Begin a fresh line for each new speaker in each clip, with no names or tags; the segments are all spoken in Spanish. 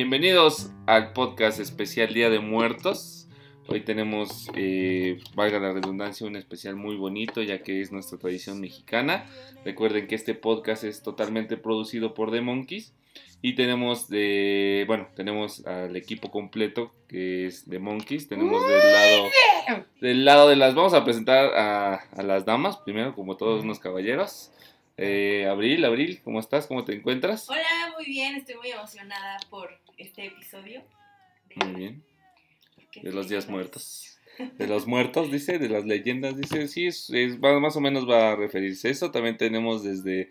Bienvenidos al podcast especial Día de Muertos. Hoy tenemos, eh, valga la redundancia, un especial muy bonito ya que es nuestra tradición mexicana. Recuerden que este podcast es totalmente producido por The Monkeys y tenemos de, bueno, tenemos al equipo completo que es The Monkeys. Tenemos del lado, del lado de las, vamos a presentar a, a las damas primero, como todos unos caballeros. Eh, Abril, Abril, ¿cómo estás? ¿Cómo te encuentras?
Hola, muy bien, estoy muy emocionada por este episodio.
Muy bien.
¿Qué
De los días muertos. De los muertos, dice, de las leyendas, dice, sí, es, más o menos va a referirse a eso. También tenemos desde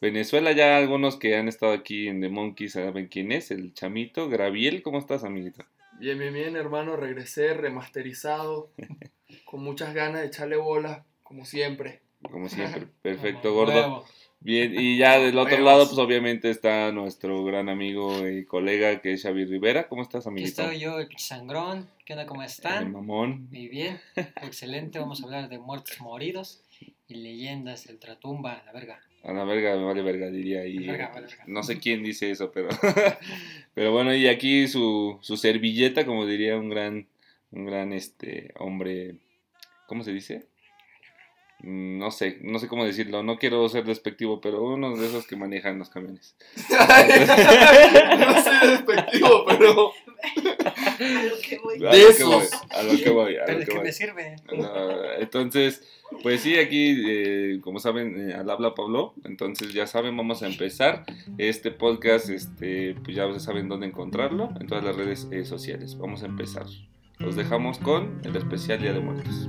Venezuela ya algunos que han estado aquí en The Monkeys, saben quién es, el chamito, Graviel, ¿cómo estás, amiguito?
Bien, bien, bien, hermano. Regresé remasterizado, con muchas ganas de echarle bola, como siempre.
Como siempre, perfecto, gordo. Bien, y ya del otro lado, pues obviamente está nuestro gran amigo y colega que es Xavi Rivera. ¿Cómo estás,
Aquí
amiguito?
estoy yo, el sangrón. ¿Qué onda? ¿Cómo
El
están?
mamón.
Muy bien, excelente. Vamos a hablar de muertos moridos y leyendas del Tratumba, la verga.
A la verga, me vale verga, diría ahí.
Verga, vale verga.
No sé quién dice eso, pero. pero bueno, y aquí su, su servilleta, como diría un gran, un gran este hombre. ¿Cómo se dice? Mm, No sé, no sé cómo decirlo, no quiero ser despectivo, pero uno de esos que manejan los camiones.
no soy despectivo, pero.
A lo que voy.
A
De
lo que voy,
esos.
a lo que voy, a
¿Pero
lo que voy.
me sirve?
No, entonces, pues sí, aquí, eh, como saben, eh, al habla Pablo. Entonces, ya saben, vamos a empezar. Este podcast, este, pues ya saben dónde encontrarlo en todas las redes eh, sociales. Vamos a empezar. Los dejamos con el especial Día de Muertos.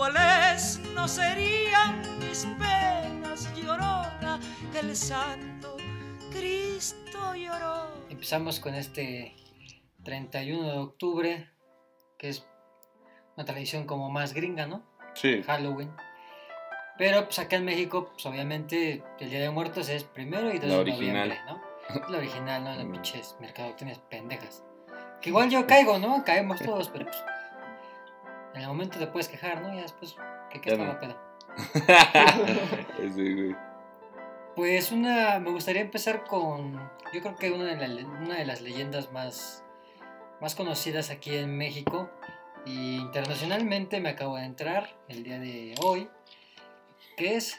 cuáles no serían mis penas llorona que el santo Cristo lloró.
Empezamos con este 31 de octubre, que es una tradición como más gringa, ¿no?
Sí.
Halloween. Pero pues acá en México, pues obviamente el Día de Muertos es primero y 2
La
de
original.
noviembre, ¿no? La original, ¿no? Las
Mm.
pinches mercadotecnias pendejas. Que igual yo caigo, ¿no? Caemos todos, pero pues en el momento te puedes quejar, ¿no? Ya después, ¿qué, qué estaba
no.
pedo?
Güey.
Pues una, me gustaría empezar con, yo creo que una de, la- una de las leyendas más, más conocidas aquí en México y internacionalmente me acabo de entrar el día de hoy, que es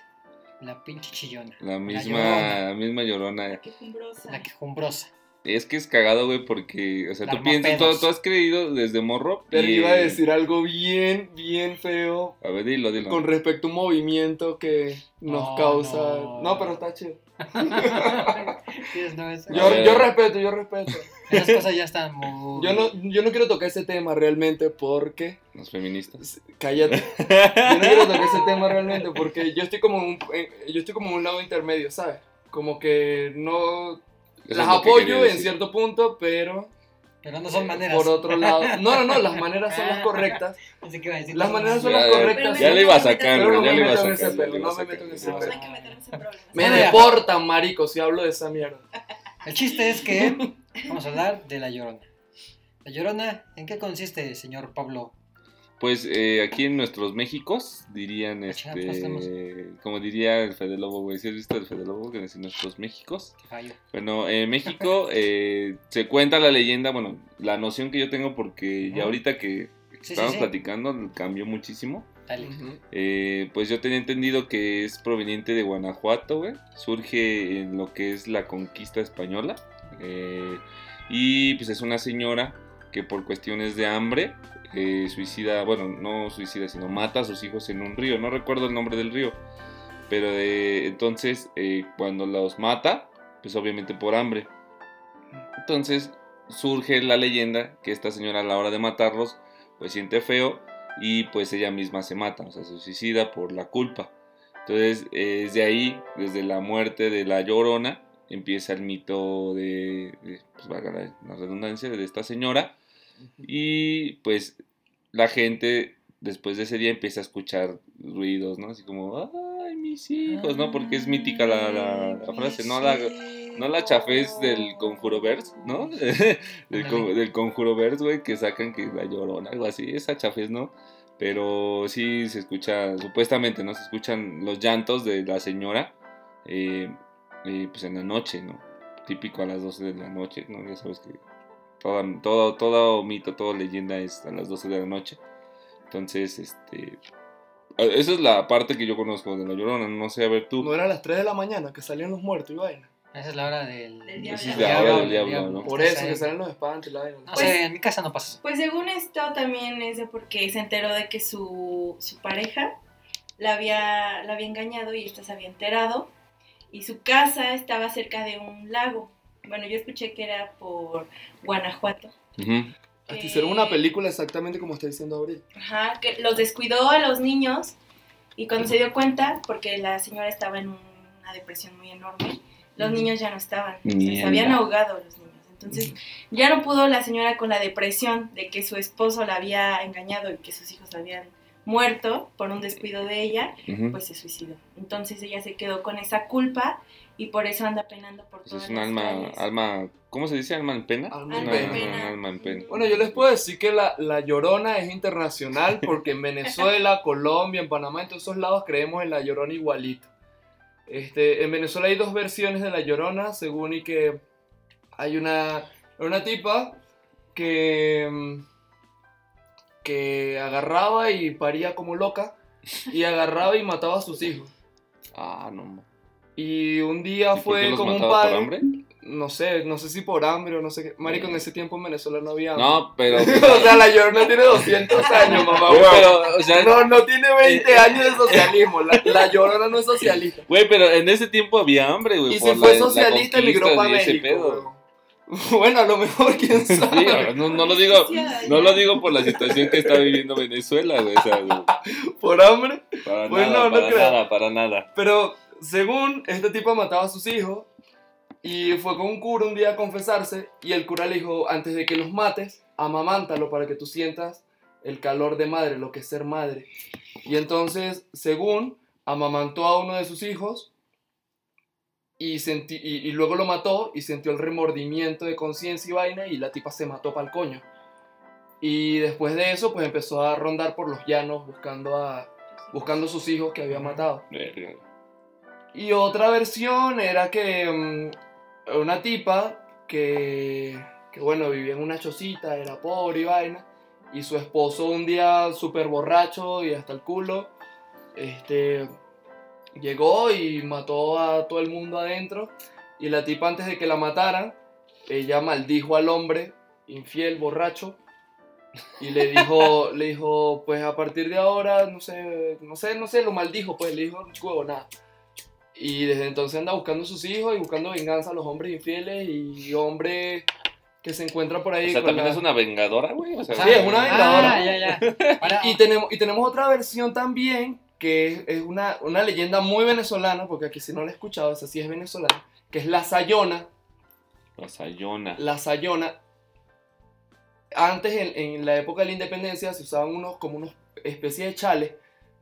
la pinche chillona,
La misma,
llorona.
la misma llorona.
Qué cumbrosa.
la quejumbrosa.
Es que es cagado, güey, porque, o sea,
La
tú piensas, tú, has creído desde morro.
Pero
y-
iba a decir algo bien, bien feo
A ver, dilo, dilo.
con respecto a un movimiento que nos
No,
causa.
no.
No, pero está chido.
No, es-
Yo, respeto, yo respeto.
esas cosas ya están muy...
Yo no, yo no quiero tocar ese tema realmente porque.
Los feministas.
Cállate. Yo no quiero tocar ese tema realmente porque yo estoy como en un, eh, yo estoy como en un lado intermedio, ¿sabes? Como que no
Eso
las apoyo en cierto punto, pero
Pero no son
eh,
maneras.
por otro lado, no, no, no, las maneras son las correctas.
Pensé que iba a decir
Las maneras son las correctas.
Ya le iba a
Pero
sacar,
no
ya le iba a
meto en
sacar.
no me meto en ese
problemas.
Me deportan, marico, si hablo de esa mierda.
El chiste es que vamos a hablar de la llorona. La llorona, ¿en qué consiste, señor Pablo?
Pues eh, aquí en nuestros Méxicos dirían,
Ah, pues,
este, como diría el Fede Lobo, güey, ¿sí has visto el Fede Lobo que dice nuestros Méxicos? Bueno, en México eh, se cuenta la leyenda, bueno, la noción que yo tengo porque ya ahorita que
Sí,
estábamos
sí, sí.
platicando cambió muchísimo.
Dale.
Eh, pues yo tenía entendido que es proveniente de Guanajuato, güey. Surge en lo que es la conquista española. Eh, y pues es una señora que por cuestiones de hambre eh, suicida, bueno, no suicida, sino mata a sus hijos en un río. No recuerdo el nombre del río. Pero entonces eh, cuando los mata, pues obviamente por hambre. Entonces surge la leyenda que esta señora a la hora de matarlos, pues siente feo y pues ella misma se mata, o sea, se suicida por la culpa. Entonces, eh, desde ahí, desde la muerte de la Llorona, empieza el mito de, de, pues valga la redundancia, de esta señora. Y pues la gente después de ese día empieza a escuchar ruidos, ¿no? Así como, ay, mis hijos, ¿no? Porque es mítica la, la- la frase, ¿no? La, no la chafés del Conjuro Verse, ¿no? del, con- del Conjuro Verse, güey, que sacan que la llorona, algo así. Esa chafés, ¿no? Pero sí se escucha, supuestamente, ¿no? Se escuchan los llantos de la señora, eh, eh, pues en la noche, ¿no? Típico a las 12 de la noche, ¿no? Ya sabes que toda, todo, todo mito, toda leyenda es a las 12 de la noche. Entonces, este... Esa es la parte que yo conozco de la llorona, no sé, a ver tú.
No era a las 3 de la mañana que salían los muertos y vaina.
Esa es la hora del,
Del diablo.
Esa es la hora del diablo, ¿no?
Por eso que salen los espantos y la vaina.
No sé, en mi casa no pasa.
Pues según esto también es de porque se enteró de que su, su pareja la había, la había engañado y esta se había enterado. Y su casa estaba cerca de un lago. Bueno, yo escuché que era por Guanajuato.
Ujú.
Hasta
que-
hicieron una película exactamente como está diciendo Abril.
Ajá, que los descuidó a los niños y cuando se dio cuenta, porque la señora estaba en una depresión muy enorme, los niños ya no estaban, se habían ahogado los niños. Entonces ya no pudo la señora con la depresión de que su esposo la había engañado y que sus hijos habían muerto por un descuido de ella,
Ujú.
pues se suicidó. Entonces ella se quedó con esa culpa y por eso anda penando por todas
es un
las
alma,
calles.
alma, ¿cómo se dice? ¿Alma en pena?
Alma
en pena.
alma en pena.
Bueno, yo les puedo decir que la, la Llorona es internacional porque en Venezuela, Colombia, en Panamá, en todos esos lados creemos en la Llorona igualito. Este, en Venezuela hay dos versiones de la Llorona, según y que hay una, una tipa que, mm, que agarraba y paría como loca y agarraba y mataba a sus hijos.
Ah, no.
Y un
¿Y
día fue como un padre,
por hambre?
no sé, no sé si por hambre o no sé qué. Marico, en ese tiempo en Venezuela no había hambre.
No, pero...
o sea, la Llorona tiene 200 años, mamá.
Güey, pero, o sea,
No, no tiene 20 años de socialismo. La, la Llorona no es socialista.
güey, pero en ese tiempo había hambre, güey.
Y si fue
la- la
socialista, emigró
conquista
para México. Bueno, a lo mejor, quién
Sí,
sabe.
no, no lo digo, no lo digo por la situación que está viviendo Venezuela, güey. O sea, güey,
Por hambre.
para
Pues
nada,
no, no
para
creo.
nada, para nada.
Pero según este tipo mataba a sus hijos y fue con un cura un día a confesarse y el cura le dijo, antes de que los mates, amamántalo para que tú sientas el calor de madre, lo que es ser madre. Y entonces, según, amamantó a uno de sus hijos y, sentí, y, y luego lo mató y sintió el remordimiento de conciencia y vaina y la tipa se mató pa'l coño. Y después de eso, pues empezó a rondar por los llanos buscando a buscando sus hijos que había matado. Y otra versión era que mm, una tipa que, que, bueno, vivía en una chocita, era pobre y vaina, y su esposo un día súper borracho y hasta el culo, este, llegó y mató a todo el mundo adentro, y la tipa antes de que la mataran, ella maldijo al hombre infiel, borracho, y le dijo, le dijo, pues a partir de ahora, no sé, no sé, no sé, lo maldijo, pues le dijo, huevo, nada. Y desde entonces anda buscando a sus hijos y buscando venganza a los hombres infieles y hombres que se encuentran por ahí.
O sea,
con
también
la-
es una vengadora, güey. O sea,
Sí, es una vengadora.
Ah, ya, ya.
Y tenemos, y tenemos otra versión también, que es, es una, una leyenda muy venezolana, porque aquí si no la he escuchado, esa sí es venezolana, que es la Sayona.
La Sayona.
La Sayona. Antes, en, en la época de la independencia, se usaban unos como unos especies de chales,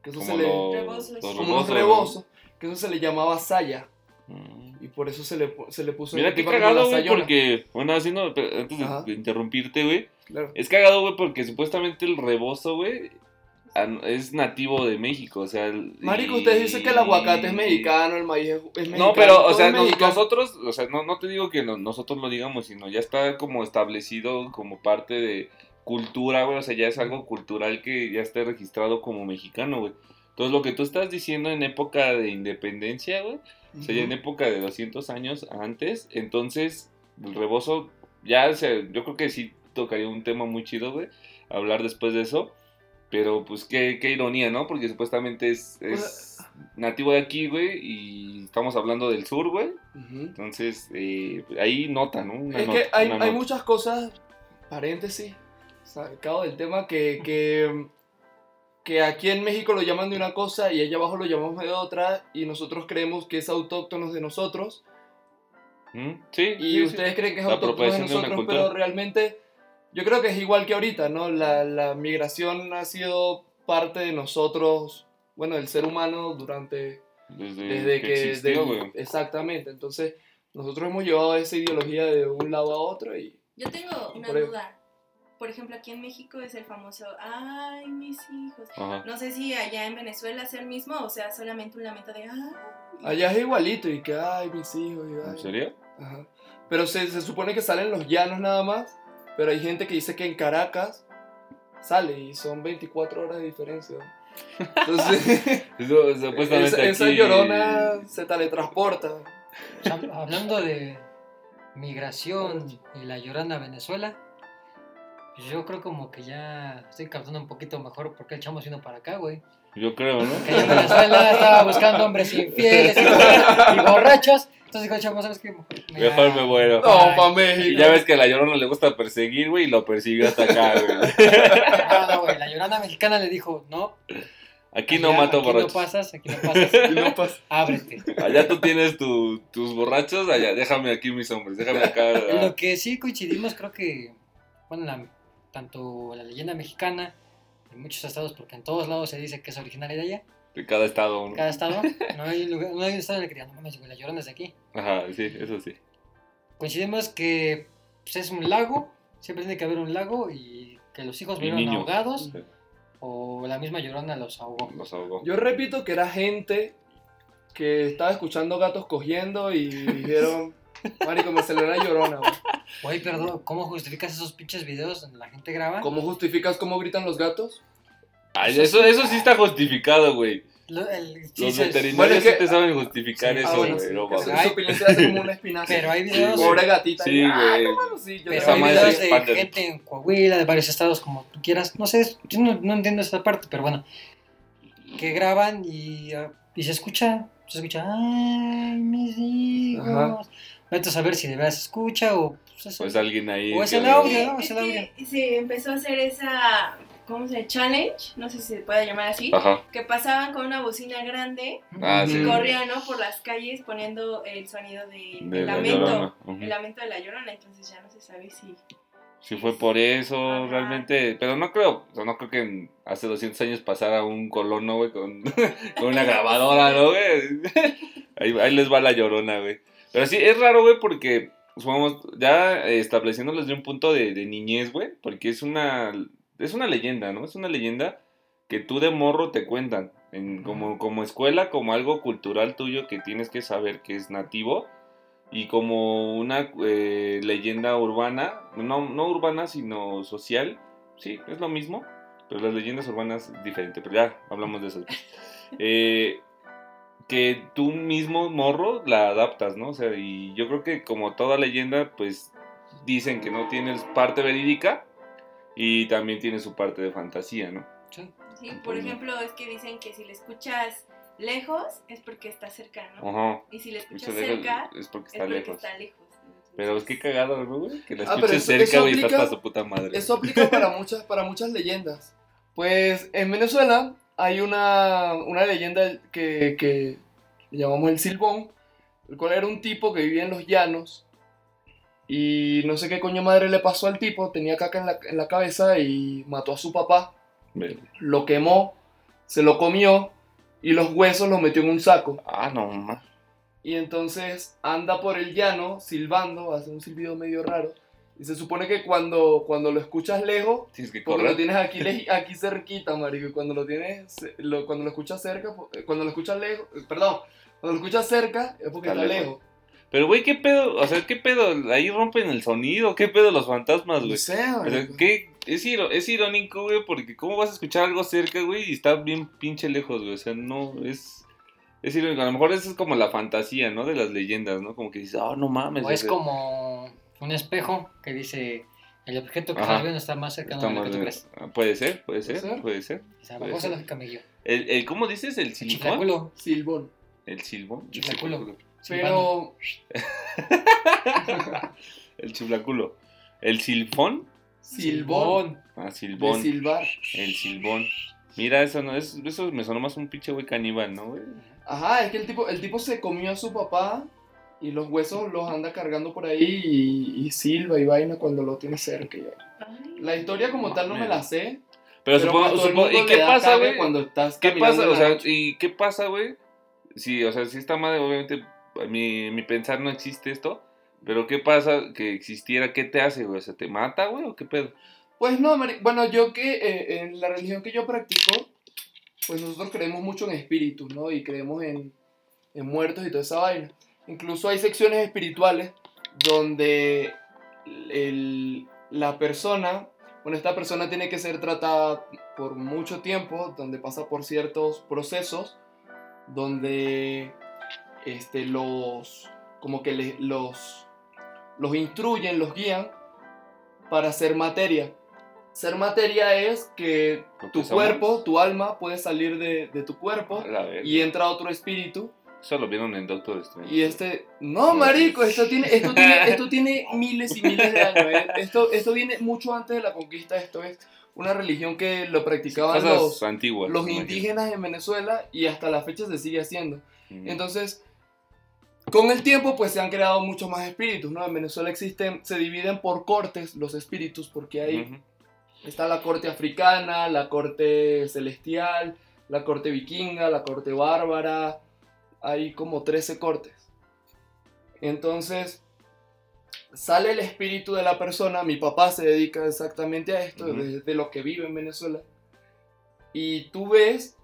que eso
Como
se le,
los,
Rebozos.
los
como unos
rebozos,
rebozos, que eso se le llamaba saya.
Mm.
y por eso se le, se le puso
Mira
el
qué cagado, güey, porque, bueno, así no, antes de-
Ajá.
de interrumpirte, güey,
Claro.
es cagado, güey, porque supuestamente el rebozo, güey, es nativo de México, o sea... el-
Marico, ustedes dicen que el aguacate es mexicano, el maíz es, mexicano.
No, pero, o sea, nos- nosotros, o sea, no, no te digo que no- nosotros lo digamos, sino ya está como establecido como parte de cultura, güey, o sea, ya es algo cultural que ya está registrado como mexicano, güey. Entonces, lo que tú estás diciendo en época de independencia, güey, ya en época de 200 años antes, entonces, el rebozo, ya, o sea, yo creo que sí tocaría un tema muy chido, güey, hablar después de eso, pero pues qué, qué ironía, ¿no? Porque supuestamente es, es nativo de aquí, güey, y estamos hablando del sur, güey, entonces, eh, ahí nota, ¿no? Una
Es
nota,
que hay, hay muchas cosas, paréntesis, sacado del tema, que, que, que aquí en México lo llaman de una cosa y allá abajo lo llamamos de otra y nosotros creemos que es autóctono de nosotros
¿Mm? Sí.
y
sí,
ustedes
sí.
creen que es autóctono de
de
nosotros,
cultura.
pero realmente yo creo que es igual que ahorita, ¿no? La, la migración ha sido parte de nosotros, bueno, del ser humano durante
Desde,
desde
que,
que,
existió, güey.
exactamente, entonces nosotros hemos llevado esa ideología de un lado a otro y
Yo tengo una duda. Por ejemplo, aquí en México es el famoso, ay, mis hijos.
Ajá.
No sé si allá en Venezuela es el mismo o sea solamente un lamento de, ay.
allá es igualito y que ay mis hijos y ay.
¿En serio?
Ajá. Pero se, se supone que salen los llanos nada más, pero hay gente que dice que en Caracas sale y son 24 horas de diferencia. Entonces, esa, esa
aquí-
llorona se teletransporta.
Hablando de migración y la llorana a Venezuela, yo creo como que ya estoy captando un poquito mejor porque el chamo vino para acá, güey.
Yo creo, ¿no?
Que en Venezuela estaba buscando hombres infieles y, y borrachos. Entonces dijo el chamo, ¿sabes qué?
Mejor me muero.
No, pa'
Y ya ves que a la llorona le gusta perseguir, güey, y lo persiguió hasta acá, güey.
No, no, güey. La llorana mexicana le dijo, no.
Aquí no mato
aquí
borrachos.
no pasas, aquí no pasas.
Y no pasa.
Ábrete.
Allá tú tienes tu- tus borrachos, allá déjame aquí mis hombres, déjame acá.
En lo que sí coincidimos, creo que, bueno, la- tanto la leyenda mexicana en muchos estados, porque en todos lados se dice que es originaria de allá,
De cada estado. ¿no?
cada estado, no hay, lugar- no hay un estado en el que digan, no mames, la llorona es de aquí.
Ajá, sí, eso sí.
Coincidimos que pues, es un lago, siempre tiene que haber un lago y que los hijos vieron ahogados o la misma llorona los ahogó.
Los ahogó.
Yo repito que era gente que estaba escuchando gatos cogiendo y dijeron, Marico, me salió la llorona. güey".
Oye, perdón, ¿cómo justificas esos pinches videos donde la gente graba?
¿Cómo justificas cómo gritan los gatos?
Ay, eso, eso sí está justificado, güey.
Lo- el- sí,
Los
sí,
veterinarios
Bueno, es
sí
que-
te saben justificar
Sí,
eso,
Ah,
güey.
bueno, sí,
no
que
mames.
su-
Ay.
su opinión se hace como una espinaca.
Pero hay videos,
güey.
Pobre gatita.
Sí,
Ah,
güey.
sí, yo
pero
Esa
hay
madre
videos
se
de
expande.
gente en Coahuila, de varios estados, como tú quieras. No sé, yo no, no entiendo esa parte, pero bueno. Que graban y, ah, y se escucha, se escucha, ay, mis hijos.
Ajá.
Vete a saber si de verdad se escucha o... Pues, eso.
Pues alguien ahí.
O es el audio,
Sí,
¿no?
es
Es el audio.
que se empezó a hacer esa, ¿cómo se llama? Challenge, no sé si se puede llamar así,
Ajá.
que pasaban con una bocina grande
Ah,
y
sí.
Mm.
corrían, ¿no? Por las calles poniendo el sonido de,
De
del
la
lamento,
llorona. Ujú.
el lamento de la llorona, entonces ya no se sabe si...
Si fue por eso,
Ajá.
realmente. Pero no creo, o sea, no creo que en- hace 200 años pasara un colono, güey, con, con una grabadora, ¿no, güey? Ahí, ahí les va la llorona, güey. Pero sí, es raro, güey, porque supongamos, ya estableciéndoles de un punto de, de niñez, güey, porque es una, es una leyenda, ¿no? Es una leyenda que tú de morro te cuentan, en, como, como escuela, como algo cultural tuyo que tienes que saber que es nativo y como una eh, leyenda urbana, no, no urbana, sino social, sí, es lo mismo, pero las leyendas urbanas es diferente, pero ya hablamos de eso. Eh, que tú mismo, morro, la adaptas, ¿no? O sea, y yo creo que como toda leyenda, pues dicen que no tienes parte verídica y también tiene su parte de fantasía, ¿no?
Sí.
Sí, por ejemplo, es que dicen que si le escuchas lejos es porque está cerca, ¿no?
Ajá.
Y si le escuchas
lejos
cerca
es porque
es
está
porque
lejos.
está lejos.
Pero es que cagado, ¿no, güey? Que la
Ah,
escuches
eso-
cerca, y está hasta su puta madre.
Eso aplica para muchas, para muchas leyendas. Pues en Venezuela hay una, una leyenda que, que llamamos el Silbón, el cual era un tipo que vivía en los llanos y no sé qué coño madre le pasó al tipo, tenía caca en la, en la cabeza y mató a su papá, lo quemó, se lo comió y los huesos los metió en un saco.
Ah, no, ma.
Y entonces anda por el llano silbando, hace un silbido medio raro. Y se supone que cuando, cuando lo escuchas lejos,
Tienes que
porque
correr.
lo tienes aquí, aquí cerquita, marico. Y cuando lo tienes, lo- cuando lo escuchas cerca, eh, cuando lo escuchas lejos, eh, perdón, cuando lo escuchas cerca es porque
Está
está,
lejos.
lejos.
Pero, güey, ¿qué pedo? O sea, ¿qué pedo? Ahí rompen el sonido. ¿Qué pedo los fantasmas,
No
güey?
sé,
O sea,
marico.
¿qué? Es, irónico, güey, porque ¿cómo vas a escuchar algo cerca, güey? Y está bien pinche lejos, güey. O sea, no, es... Es irónico. A lo mejor eso es como la fantasía, ¿no? De las leyendas, ¿no? Como que dices, ah, no mames.
O es
sea,
como un espejo que dice el objeto que
Ajá.
estás viendo está más cercano de lo que tú crees.
Puede ser, puede ser,
¿Puede ser?
puede ser. Puede
lógica me.
El, el, ¿Cómo dices? ¿El?
Chiflaculo.
Silbón.
El silbón.
Chiflaculo.
Pero,
El chiflaculo. ¿El silfón?
silbón.
Ah,
De
silbón.
silbar.
El silbón. Mira, eso no es, eso me sonó más un pinche güey caníbal, ¿no, güey?
Ajá, es que el tipo, el tipo se comió a su papá y los huesos los anda cargando por ahí y, y silba y vaina cuando lo tiene cerca. La historia como tal no me la sé.
Pero, supongo,
todo el
supongo-
mundo
¿y
le
qué
da
pasa, güey?
Cuando estás
¿Qué
caminando
pasa? O sea. ¿y qué pasa, güey? Sí, o sea, si está mal, obviamente, mi, en mi pensar no existe esto. Pero ¿qué pasa que existiera? ¿Qué te hace, güey? O sea, ¿te mata, güey? ¿O qué pedo?
Pues no, bueno, yo que eh, en la religión que yo practico, pues nosotros creemos mucho en espíritus, ¿no? Y creemos en, en muertos y toda esa vaina. Incluso hay secciones espirituales donde el- la persona, bueno, esta persona tiene que ser tratada por mucho tiempo, donde pasa por ciertos procesos, donde este, los, como que le- los, los instruyen, los guían para ser materia. Ser materia es que tu
somos.
cuerpo, tu alma puede salir de, de tu cuerpo y entra otro espíritu
Eso lo vieron en Doctor Strange.
y este, no, marico, esto tiene, esto tiene, esto tiene miles y miles de años. ¿eh? Esto, esto viene mucho antes de la conquista. Esto es una religión que lo practicaban
Cosas
los,
antiguas.
los indígenas en Venezuela y hasta la fecha se sigue haciendo. Entonces, con el tiempo, pues se han creado muchos más espíritus, ¿no? En Venezuela existen, se dividen por cortes los espíritus, porque
Ujú.
Está la corte africana, la corte celestial, la corte vikinga, la corte bárbara. Hay como 13 cortes. Entonces, sale el espíritu de la persona. Mi papá se dedica exactamente a esto,
Ujú.
de, de lo que vive en Venezuela. Y tú ves,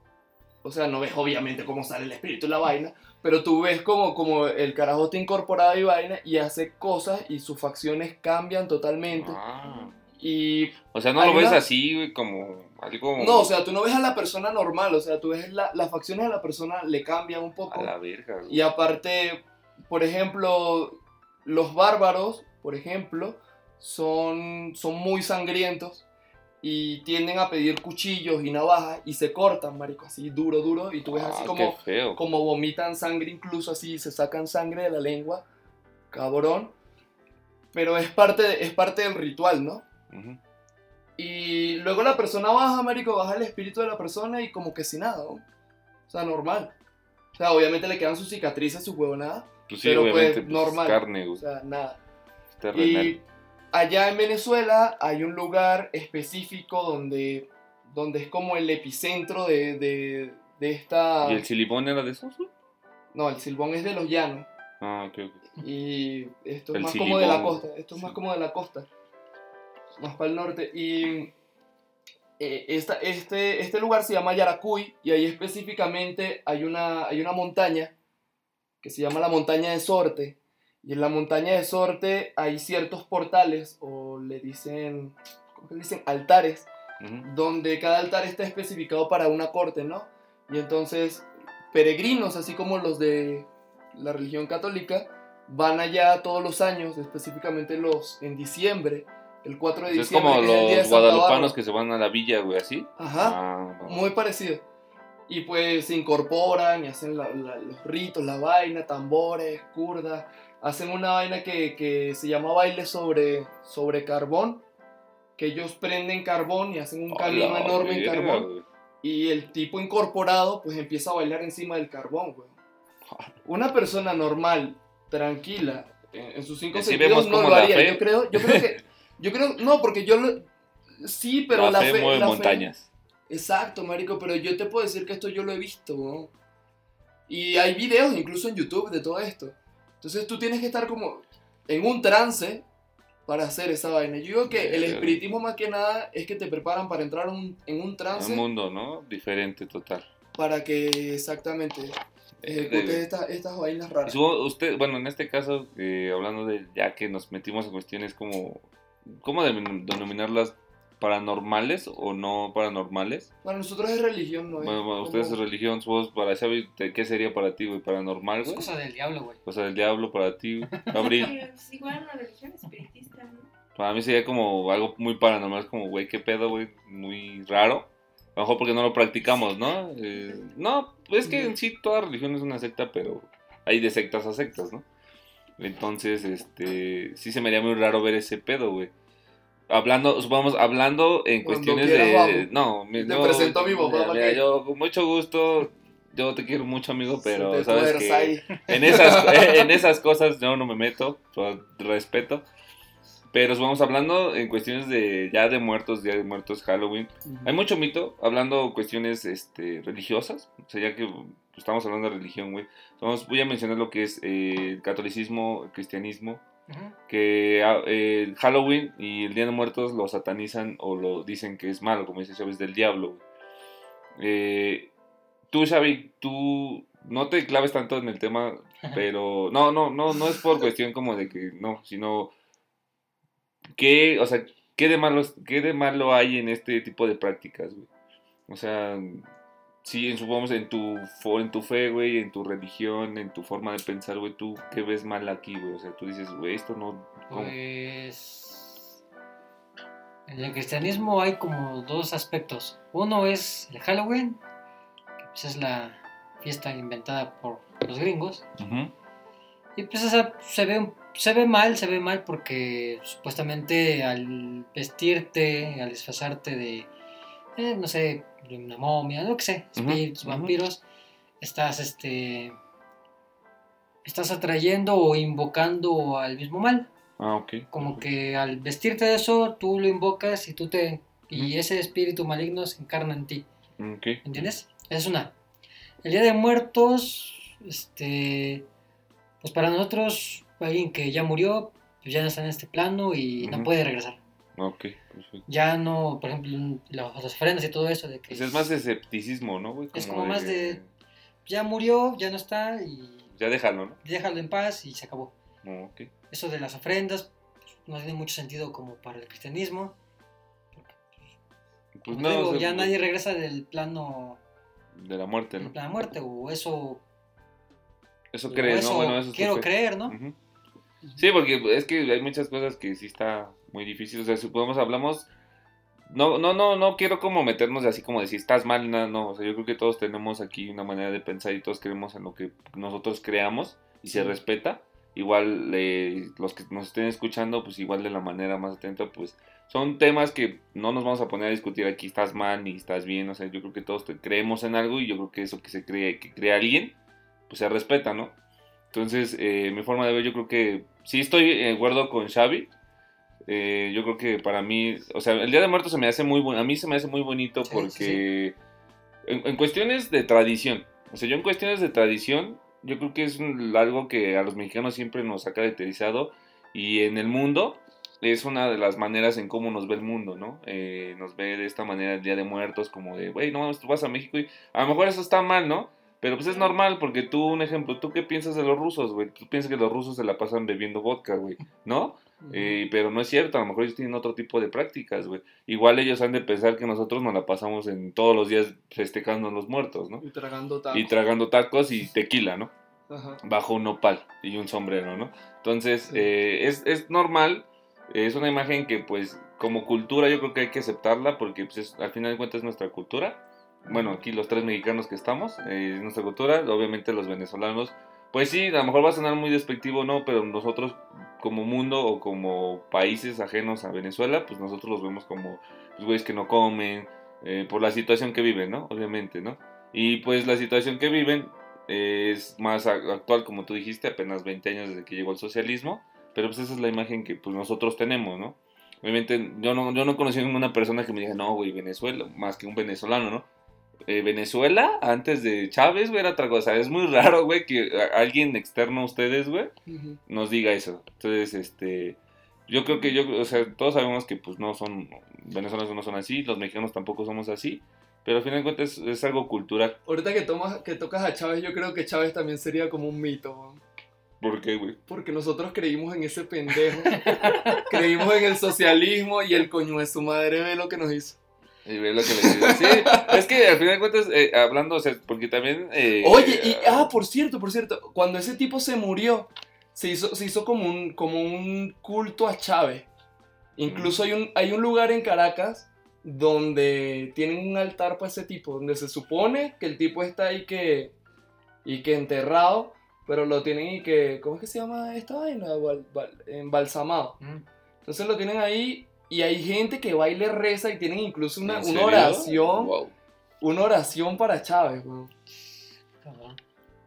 o sea, no ves obviamente cómo sale el espíritu y la vaina, pero tú ves como, como el carajo está incorporado y vaina y hace cosas y sus facciones cambian totalmente.
Ah.
Y
O sea, no lo ves
una-
así, güey, como algo...
No, o sea, tú no ves a la persona normal, o sea, tú ves la- las facciones de la persona le cambian un poco.
A la verga, güey.
Y aparte, por ejemplo, los bárbaros, por ejemplo, son, son muy sangrientos y tienden a pedir cuchillos y navajas y se cortan, marico, así duro, duro, y tú ves así
Ah,
como,
feo.
como vomitan sangre, incluso así, se sacan sangre de la lengua, cabrón. Pero es parte, de- es parte del ritual, ¿no?
Ujú.
Y luego la persona baja, marico, baja el espíritu de la persona y como que sin nada, ¿no? O sea, normal. O sea, obviamente le quedan sus cicatrices, sus huevonadas,
Pues sí,
pero, pues,
pues,
normal.
carne,
o sea, nada.
terrenal.
Y allá en Venezuela hay un lugar específico donde, donde es como el epicentro de, de, de esta...
¿Y el silibón era de esos?
No, el silbón es de los llanos.
Ah, ok, ok.
Y esto es
El
más como de la costa. Esto es más como de la costa. Más para el norte. Y eh, esta- este, este lugar se llama Yaracuy. Y ahí específicamente hay una, hay una montaña que se llama la montaña de Sorte. Y en la montaña de Sorte hay ciertos portales, o le dicen, ¿cómo que dicen? Altares, donde cada altar está especificado para una corte, ¿no? Y entonces, peregrinos, así como los de la religión católica, van allá todos los años, específicamente los en diciembre, el 4 de
Es
diciembre.
como
es de
los
Santa
guadalupanos que se van a la villa, güey, así.
Ajá,
Ah,
muy parecido. Y pues se incorporan y hacen la- la- los ritos, la vaina, tambores, curdas. Hacen una vaina que, que se llama baile sobre, sobre carbón, que ellos prenden carbón y hacen un camino
la
enorme en carbón.
güey.
Y el tipo incorporado pues empieza a bailar encima del carbón, güey. Una persona normal, tranquila, en, sus cinco
Y así
sentidos no lo haría.
fe-
Yo creo, yo creo que, yo creo, no, porque yo lo, sí, pero la,
la, fe, mueve
la
montañas.
Exacto, marico, pero yo te puedo decir que esto yo lo he visto, ¿no? Y hay videos incluso en YouTube de todo esto. Entonces tú tienes que estar como en un trance para hacer esa vaina. Yo digo que el espiritismo más que nada es que te preparan para entrar un- en un trance
Un mundo, ¿no? Diferente, total.
para que exactamente ejecutes
Eh,
esta- estas vainas
Y
raras.
usted, bueno, en este caso, eh, hablando de ya que nos metimos en cuestiones como, ¿cómo denom- denominarlas? ¿Paranormales o no paranormales?
Para nosotros es religión, ¿no? Es
Bueno, bueno,
como-
ustedes es religión, vos para qué sería para ti, güey, paranormal,
Es
güey.
cosa del diablo, güey.
O sea, del diablo para ti. Gabriel.
Sí, es igual una religión espiritista, ¿no?
Para mí sería como algo muy paranormal, es como, güey, qué pedo, güey, muy raro. A lo mejor porque no lo practicamos, ¿no? Eh, no, es que en sí toda religión es una secta, pero hay de sectas a sectas, ¿no? Entonces, este, sí se me haría muy raro ver ese pedo, güey. Hablando, supongamos, hablando en
Cuando
cuestiones de...
vamos.
No, mi-
Te presento a mi papá
mira,
que-
yo con mucho gusto, yo te quiero mucho, amigo, pero sabes que
ahí.
en esas, en esas cosas yo no me meto, respeto. Pero vamos hablando en cuestiones de ya de muertos, día de muertos, Halloween. Hay mucho mito hablando cuestiones este, religiosas. O sea, ya que estamos hablando de religión, güey. Vamos, voy a mencionar lo que es eh, el catolicismo, el cristianismo. Que eh, el Halloween y el Día de Muertos lo satanizan o lo dicen que es malo, como dice Chávez, del diablo. güey. Eh, tú, Xavi, tú no te claves tanto en el tema, pero no, no, no, no es por cuestión como de que no, sino ¿Qué, o sea, qué de malo, qué de malo hay en este tipo de prácticas, güey? O sea, sí, en, supongamos en tu, en tu fe, güey, en tu religión, en tu forma de pensar, güey, tú, ¿qué ves mal aquí, güey? O sea, tú dices, güey, esto no... ¿cómo?
Pues en el cristianismo hay como dos aspectos. Uno es el Halloween, que pues es la fiesta inventada por los gringos. Y pues esa se ve, se ve mal, se ve mal porque supuestamente al vestirte, al disfrazarte de, eh, no sé, de una momia, lo que sé, espíritus, vampiros, estás, este, estás atrayendo o invocando al mismo mal.
Ah, ok.
Como que al vestirte de eso, tú lo invocas y tú te, y ese espíritu maligno se encarna en ti. ¿Entiendes? Es una. El Día de Muertos, este, pues para nosotros, alguien que ya murió, pues ya no está en este plano y no puede regresar.
Ok, perfecto.
Ya no, por ejemplo, las, ofrendas y todo eso de que
Pues es más escepticismo, ¿no, güey?
Es como más de- ya murió, ya no está y
Ya déjalo, ¿no?
déjalo en paz y se acabó. Eso de las ofrendas pues, no tiene mucho sentido como para el cristianismo.
Pues no,
digo,
o sea,
ya nadie regresa del plano
De la muerte, ¿no?
plano muerte o eso,
Eso crees,
eso
¿no? Bueno, eso
quiero creer, ¿no?
Sí, porque es que hay muchas cosas que sí está muy difícil. O sea, si podemos hablamos. No, no, no, no quiero como meternos así como decir estás mal, nada, no. O sea, yo creo que todos tenemos aquí una manera de pensar y todos creemos en lo que nosotros creamos y se respeta. Igual eh, los que nos estén escuchando, pues igual de la manera más atenta, pues son temas que no nos vamos a poner a discutir aquí, estás mal ni estás bien. O sea, yo creo que todos te- creemos en algo y yo creo que eso que se cree, que crea alguien, pues se respeta, ¿no? Entonces, eh, mi forma de ver, yo creo que sí estoy de acuerdo con Xavi. Eh, yo creo que para mí, o sea, el Día de Muertos se me hace muy bueno, a mí se me hace muy bonito
Sí,
porque En, en cuestiones de tradición, o sea, yo en cuestiones de tradición, yo creo que es un- algo que a los mexicanos siempre nos ha caracterizado y en el mundo es una de las maneras en cómo nos ve el mundo, ¿no? Eh, nos ve de esta manera el Día de Muertos, como de, güey, no tú vas a México y a lo mejor eso está mal, ¿no? Pero pues es normal porque tú, un ejemplo, ¿tú qué piensas de los rusos, güey? Tú piensas que los rusos se la pasan bebiendo vodka, güey, ¿no? Eh, pero no es cierto, a lo mejor ellos tienen otro tipo de prácticas, güey. Igual ellos han de pensar que nosotros nos la pasamos en todos los días festejando a los muertos, ¿no?
Y tragando tacos.
Y tragando tacos y tequila, ¿no?
Ajá.
Bajo un nopal y un sombrero, ¿no? Entonces,
Sí.
eh, es, es normal, es una imagen que pues como cultura yo creo que hay que aceptarla porque pues, es- al final de cuentas es nuestra cultura. Bueno, aquí los tres mexicanos que estamos, eh, es nuestra cultura, obviamente los venezolanos, pues sí, a lo mejor va a sonar muy despectivo, ¿no? Pero nosotros como mundo o como países ajenos a Venezuela, pues nosotros los vemos como pues, güeyes que no comen, eh, por la situación que viven, ¿no? Obviamente, ¿no? Y pues la situación que viven eh, es más actual, como tú dijiste, apenas 20 años desde que llegó el socialismo, pero pues esa es la imagen que pues nosotros tenemos, ¿no? Obviamente yo no, yo no conocí a ninguna persona que me diga, no, güey, Venezuela, más que un venezolano, ¿no? Eh, Venezuela, antes de Chávez, güey, era otra cosa. Es muy raro, güey, que alguien externo a ustedes, güey,
Ujú.
nos diga eso. Entonces, este, yo creo que yo, o sea, todos sabemos que pues no son, venezolanos no son así, los mexicanos tampoco somos así, pero al final de cuentas es, es algo cultural.
Ahorita que, tomas, que tocas a Chávez, yo creo que Chávez también sería como un mito.
¿Por qué, güey?
Porque nosotros creímos en ese pendejo. creímos en el socialismo y el coño de su madre ve lo que nos hizo.
Y ve lo que le digo. Sí, es que al final de cuentas, eh, hablando, o sea, porque también... eh,
Oye, y ah, por cierto, por cierto, cuando ese tipo se murió, se hizo, se hizo como, un, como un culto a Chávez. Incluso hay un, hay un lugar en Caracas donde tienen un altar para ese tipo, donde se supone que el tipo está ahí que, y que enterrado, pero lo tienen y que, ¿cómo es que se llama esta vaina? Bal- bal- embalsamado.
Mm.
Entonces lo tienen ahí Y hay gente que va y le reza y tienen incluso una,
¿En
una oración.
Wow.
Una oración para Chávez, weón.
Cabrón.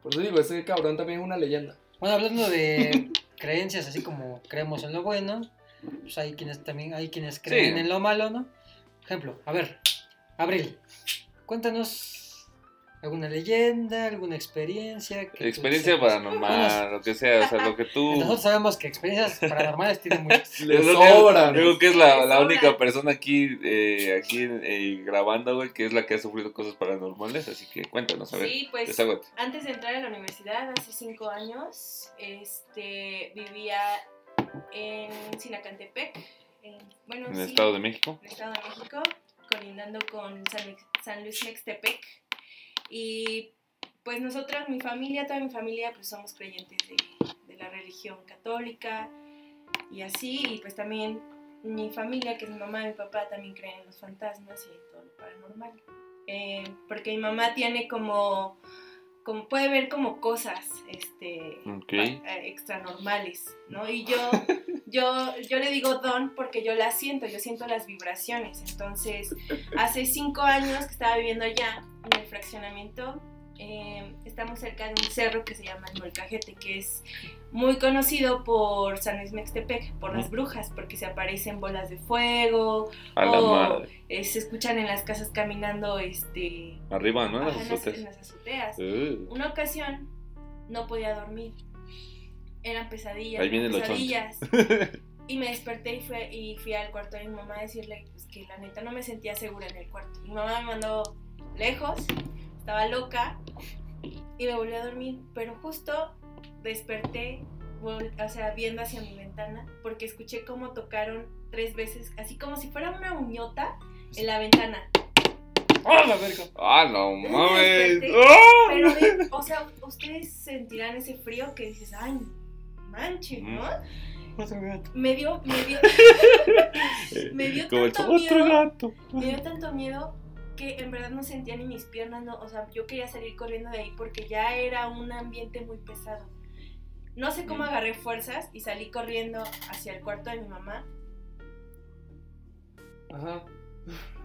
Por eso digo, ese cabrón también es una leyenda.
Bueno, hablando de creencias, así como creemos en lo bueno, pues hay quienes también hay quienes creen
Sí.
en lo malo, ¿no? Ejemplo, a ver, Abril, cuéntanos alguna leyenda, alguna experiencia. que
Experiencia
sepas.
paranormal, lo que sea, o sea, lo que tú...
Nosotros sabemos que experiencias paranormales tienen muchas.
Le sobran.
Creo que es la, la única persona aquí, eh, aquí eh, grabando, güey, que es la que ha sufrido cosas paranormales, así que cuéntanos, a ver,
Sí, pues antes de entrar a la universidad, hace cinco años, este, vivía en Sinacantepec, en, bueno,
En el
sí,
Estado de México.
en el Estado de México, colindando con San, Luis- San Luis Mextepec. Y pues nosotros, mi familia, toda mi familia, pues somos creyentes de, de la religión católica y así. Y pues también mi familia, que es mi mamá y mi papá, también creen en los fantasmas y en todo lo paranormal. Eh, porque mi mamá tiene como, como, puede ver como cosas, este,
Ok.
pa- eh, extranormales, ¿no? Y yo, yo, yo le digo don porque yo las siento, yo siento las vibraciones. Entonces, hace cinco años que estaba viviendo allá, en el fraccionamiento, eh, estamos cerca de un cerro que se llama el Molcajete, que es muy conocido por San Luis Mextepec, por las
Ujú.
brujas, porque se aparecen bolas de fuego,
A
o eh, se escuchan en las casas caminando, este,
Arriba, ¿no? Las azotes.
en las azoteas.
Uh,
Una ocasión no podía dormir. Eran pesadillas.
Ahí viene
eran
lo choncho.
pesadillas. y me desperté y, fue, y fui al cuarto de mi mamá a decirle pues, que la neta no me sentía segura en el cuarto. Mi mamá me mandó lejos, estaba loca y me volví a dormir. Pero justo desperté, o sea, viendo hacia mi ventana, porque escuché cómo tocaron tres veces, así como si fuera una uñota en la ventana.
¡Ah, la verga!
¡Ah, no
Me
mames! ¡Ah!
Pero, o sea, ustedes sentirán ese frío que dices, ay, manche, ¿no?
Otro gato.
Me dio, me dio, me dio tanto miedo, me dio tanto miedo que en verdad no sentía ni mis piernas, no, o sea, yo quería salir corriendo de ahí porque ya era un ambiente muy pesado. No sé cómo agarré fuerzas y salí corriendo hacia el cuarto de mi mamá.
Ajá.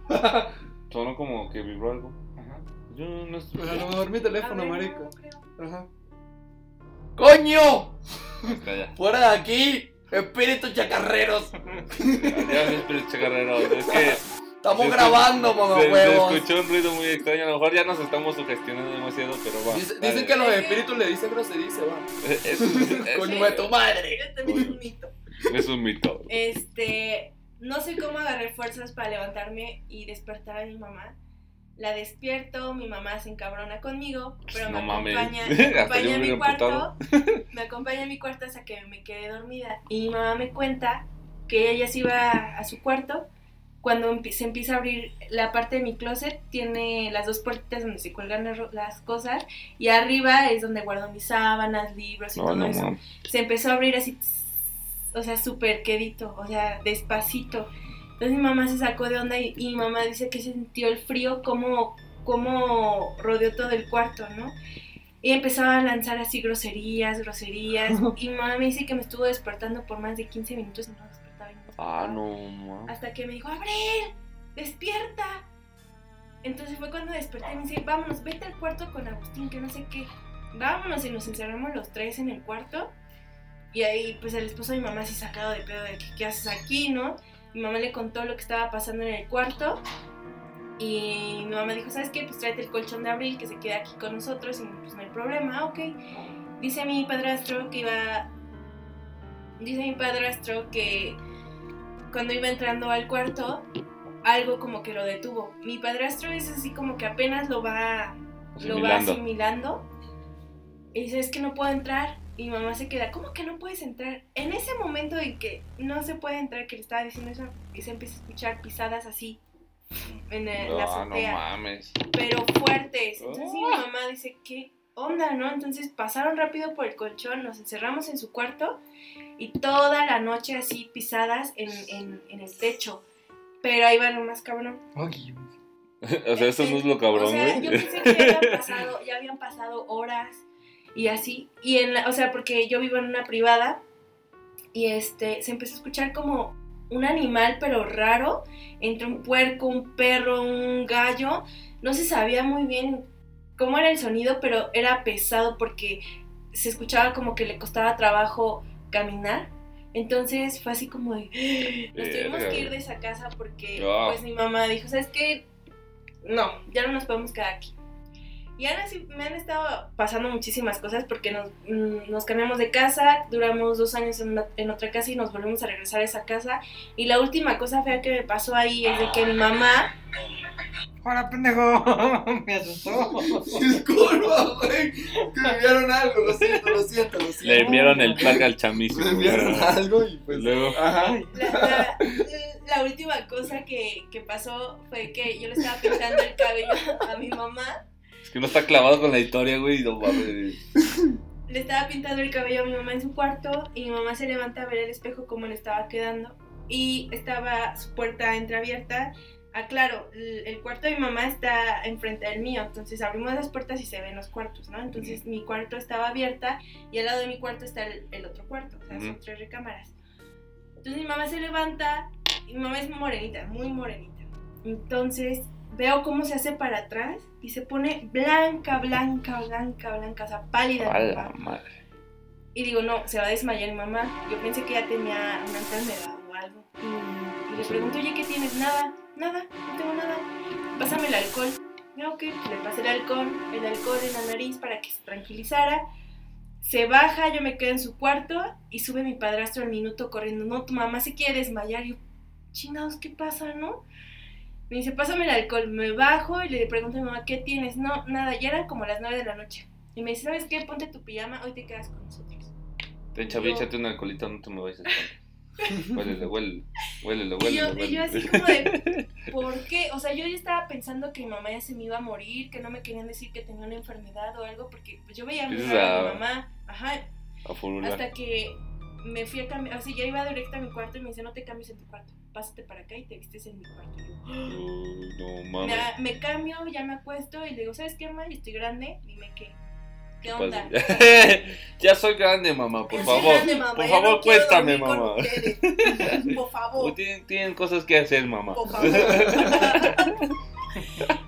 Sonó como que vibró algo.
Ajá.
Yo no estoy...
A lo mejor mi
A
teléfono,
no,
marica.
no.
Ajá. ¡Coño! ¡Fuera de aquí! ¡Espíritus chacarreros!
Ya se espera, chacarrero. Es que...
Estamos
se-
grabando, mamá
se, se
huevos.
escuchó un ruido muy extraño. A lo mejor ya nos estamos sugestionando demasiado, pero va.
Dice- dicen que los espíritus le dicen grosería y se van.
Es, es-
Coño de tu madre.
También es un mito.
es un mito.
Este, no sé cómo agarré fuerzas para levantarme y despertar a mi mamá. La despierto, mi mamá se encabrona conmigo, pero
No
me
mames.
acompaña, me acompaña a mi cuarto, me acompaña a mi cuarto hasta que me quedé dormida. Y mi mamá me cuenta que ella se iba a su cuarto. Cuando se empieza a abrir la parte de mi closet, tiene las dos puertas donde se cuelgan las cosas y arriba es donde guardo mis sábanas, libros y
No,
todo
no
eso se empezó a abrir así, o sea, súper quedito, o sea, despacito. Entonces mi mamá se sacó de onda y, y mi mamá dice que sintió el frío como, como rodeó todo el cuarto, ¿no? Y empezó a lanzar así groserías, groserías. Y mi mamá me dice que me estuvo despertando por más de 15 minutos no
Ah, no.
Hasta que me dijo, Abril, despierta. Entonces fue cuando desperté y me dice, vámonos, vete al cuarto con Agustín, que no sé qué. Vámonos y nos encerramos los tres en el cuarto. Y ahí pues el esposo de mi mamá se sacado de pedo de que qué haces aquí, ¿no? Mi mamá le contó lo que estaba pasando en el cuarto. Y mi mamá dijo, ¿sabes qué? Pues tráete el colchón de Abril que se queda aquí con nosotros y pues no hay problema, "Ah, ok. Dice mi padrastro que iba... Dice mi padrastro que cuando iba entrando al cuarto, algo como que lo detuvo. Mi padrastro es así como que apenas lo va, lo va
Asimilando.
asimilando. Y dice, es que no puedo entrar. Y mamá se queda, ¿cómo que no puedes entrar? En ese momento en que no se puede entrar, que le estaba diciendo eso, y se empieza a escuchar pisadas así en el- la
Ah, no
azotea
mames.
pero fuertes. Entonces mi
Ah.
mamá dice, ¿qué onda, no? Entonces pasaron rápido por el colchón, nos encerramos en su cuarto y toda la noche así pisadas en, en- en el techo. Pero ahí va lo más cabrón.
Ay,
O sea, eso no es lo
O
cabrón,
sea,
güey.
yo pensé que ya habían pasado, ya habían pasado horas y así. Y en la- o sea, porque yo vivo en una privada y este se empezó a escuchar como un animal pero raro, entre un puerco, un perro, un gallo. No se sabía muy bien cómo era el sonido, pero era pesado porque se escuchaba como que le costaba trabajo caminar. Entonces fue así como de, nos tuvimos que ir de esa casa porque
Ah.
pues mi mamá dijo, ¿sabes qué? No, ya no nos podemos quedar aquí. Y ahora sí me han estado pasando muchísimas cosas porque nos, mm, nos cambiamos de casa, duramos dos años en, una- en otra casa y nos volvimos a regresar a esa casa. Y la última cosa fea que me pasó ahí es de que mi mamá,
¡Hola, pendejo! Me asustó.
Disculpa, güey. Que me enviaron algo, lo siento, lo siento, lo siento.
Le enviaron el pack al chamizo.
Me enviaron algo y pues.
Luego.
Ajá.
la, la- la última cosa que, que pasó fue que yo le estaba pintando el cabello a mi mamá.
Que no está clavado con la historia, güey. No mames.
Le estaba pintando el cabello a mi mamá en su cuarto y mi mamá se levanta a ver el espejo cómo le estaba quedando y estaba su puerta entreabierta. Ah, claro, el, cuarto de mi mamá está enfrente del mío, entonces abrimos las puertas y se ven los cuartos, ¿no? Entonces mi cuarto estaba abierta y al lado de mi cuarto está el, el otro cuarto, o sea, son
Ujú.
tres recámaras. Entonces mi mamá se levanta y mi mamá es morenita, muy morenita. Entonces veo cómo se hace para atrás y se pone blanca, blanca, blanca, blanca, o sea, pálida.
A la madre.
Y digo, no, se va a desmayar mi mamá. Yo pensé que ya tenía una enfermedad o algo. Y, y le pregunto, oye, ¿qué tienes? Nada, nada, no tengo nada. Pásame el alcohol. Ya, ok, le pasé el alcohol, el alcohol en la nariz para que se tranquilizara. Se baja, yo me quedo en su cuarto y sube mi padrastro al minuto corriendo. No, tu mamá se quiere desmayar. Y yo, chingados, ¿qué pasa, no? Me dice, pásame el alcohol. Me bajo y le pregunto a mi mamá, ¿qué tienes? No, nada, ya eran como las 9 de la noche. Y me dice, ¿sabes qué? Ponte tu pijama, hoy te quedas con nosotros.
Ten, chavi, échate una colita, no te me vayas a espantar. Huélele, huélele. Huélele,
Y yo, y yo así como de, ¿por qué? O sea, yo ya estaba pensando que mi mamá ya se me iba a morir, que no me querían decir que tenía una enfermedad o algo, porque pues, yo veía a mi
a-
mamá. Ajá,
A
hasta que me fui a cambiar, o sea, ya iba directo a mi cuarto y me dice, no te cambies en tu cuarto, pásate para acá y te vistes en mi cuarto. Y yo,
Uy, no mames.
me, me cambio, ya me acuesto y le digo, ¿sabes qué, mamá? Yo estoy grande, dime qué. ¿Qué
¿Qué
onda?
ya soy grande, mamá, por favor.
grande, mamá,
por
ya
favor,
no
cuéntame, mamá.
Por favor.
Tienen, tienen cosas que hacer, mamá.
por favor.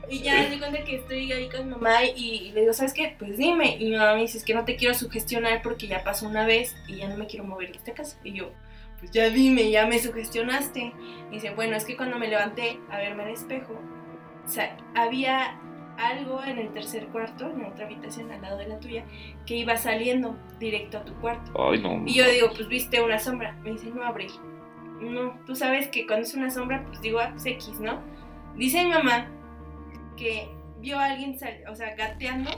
y ya me cuenta que estoy ahí con mamá y, y le digo, ¿sabes qué? Pues dime. Y mi mamá me dice, es que no te quiero sugestionar porque ya pasó una vez y ya no me quiero mover de esta casa. Y yo, pues ya dime, ya me sugestionaste. Y dice, bueno, es que cuando me levanté a verme al espejo, o sea, había algo en el tercer cuarto, en la otra habitación al lado de la tuya, que iba saliendo directo a tu cuarto.
Ay, no.
Y yo digo, pues viste una sombra. Me dice, no, Abril. No, tú sabes que cuando es una sombra, pues digo, ah, pues X, ¿no? Dice mi mamá que vio a alguien, sal- o sea, gateando.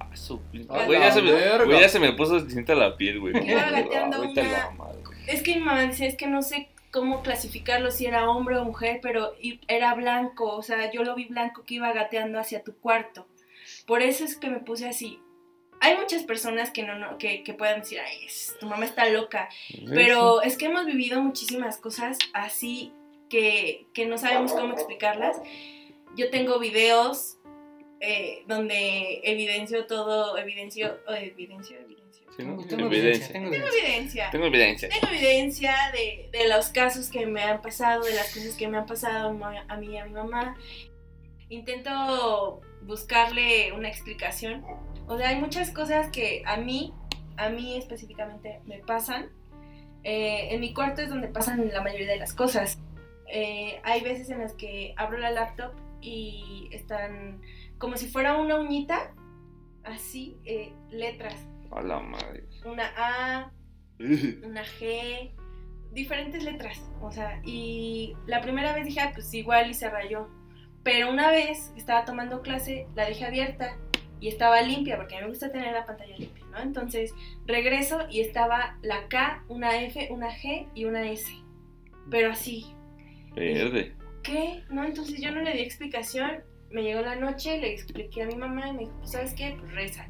Ah, su pinche-
A
Güey, ya se me,
verga.
güey, ya se me puso distinta la piel, güey.
Iba gateando
Ah,
una-. Es que mi mamá dice, es que no sé cómo clasificarlo, si era hombre o mujer, pero era blanco, o sea, yo lo vi blanco que iba gateando hacia tu cuarto. Por eso es que me puse así. Hay muchas personas que no, no que, que puedan decir, ay, es- tu mamá está loca. Pero es que hemos vivido muchísimas cosas así que, que no sabemos cómo explicarlas. Yo tengo videos eh, donde evidencio todo, evidencio, o evidencio, evidencio.
Sí, ¿no?
Tengo
Evidencia.
tengo
Tengo
evidencia.
Tengo evidencia.
Tengo evidencia de, de los casos que me han pasado, de las cosas que me han pasado a mí y a mi mamá. Intento buscarle una explicación. O sea, hay muchas cosas que a mí, a mí específicamente me pasan. Eh, en mi cuarto es donde pasan la mayoría de las cosas. Eh, hay veces en las que abro la laptop y están como si fuera una uñita, así, eh, letras.
A la madre.
Una A, una G, diferentes letras. O sea, y la primera vez dije, ah, pues igual y se rayó. Pero una vez estaba tomando clase, la dejé abierta y estaba limpia, porque a mí me gusta tener la pantalla limpia, ¿no? Entonces regreso y estaba la K, una F, una G y una S. Pero así,
Verde.
¿qué? No, entonces yo no le di explicación. Me llegó la noche, le expliqué a mi mamá y me dijo, "Pues, ¿sabes qué? Pues reza.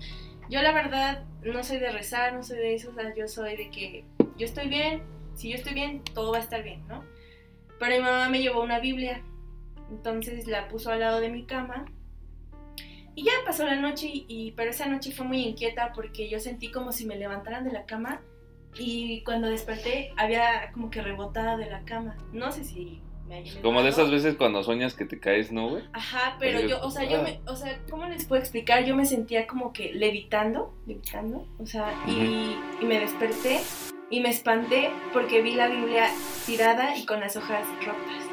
Yo la verdad no soy de rezar, no soy de eso, o sea, yo soy de que yo estoy bien, si yo estoy bien, todo va a estar bien, ¿no? Pero mi mamá me llevó una Biblia, entonces la puso al lado de mi cama. Y ya pasó la noche, y, pero esa noche fue muy inquieta porque yo sentí como si me levantaran de la cama y cuando desperté había como que rebotado de la cama. No sé si me
Como de esas veces cuando sueñas que te caes, ¿no, güey?
Ajá, pero yo, o sea, yo me, o sea, ¿cómo les puedo explicar? Yo me sentía como que levitando, levitando, o sea, y, y me desperté y me espanté porque vi la Biblia tirada y con las hojas rotas.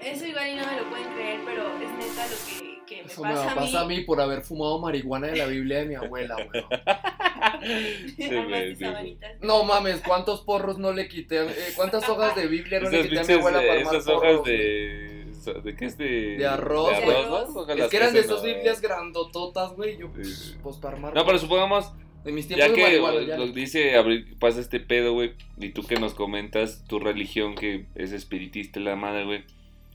Eso igual y no me lo pueden creer, pero es neta lo que, que me
Eso me
pasa
va a
a mí.
pasar a mí por haber fumado marihuana de la Biblia de mi abuela, weón.
Sí, sí.
No mames, ¿cuántos porros no le quité? eh, ¿Cuántas hojas de Biblia no le
Esas
quité a mi abuela para
eh,
armar
esas hojas
porros, güey?
de... ¿De qué es de...?
De arroz,
de
Es que eran de esas
¿no?
Biblias grandototas, güey. Yo,
Sí.
pues para armar.
No, pero supongamos,
De mis tiempos
ya
de
que
marihuana, ya.
lo dice pasa este pedo, güey, y tú que nos comentas tu religión que es espiritista la madre, güey.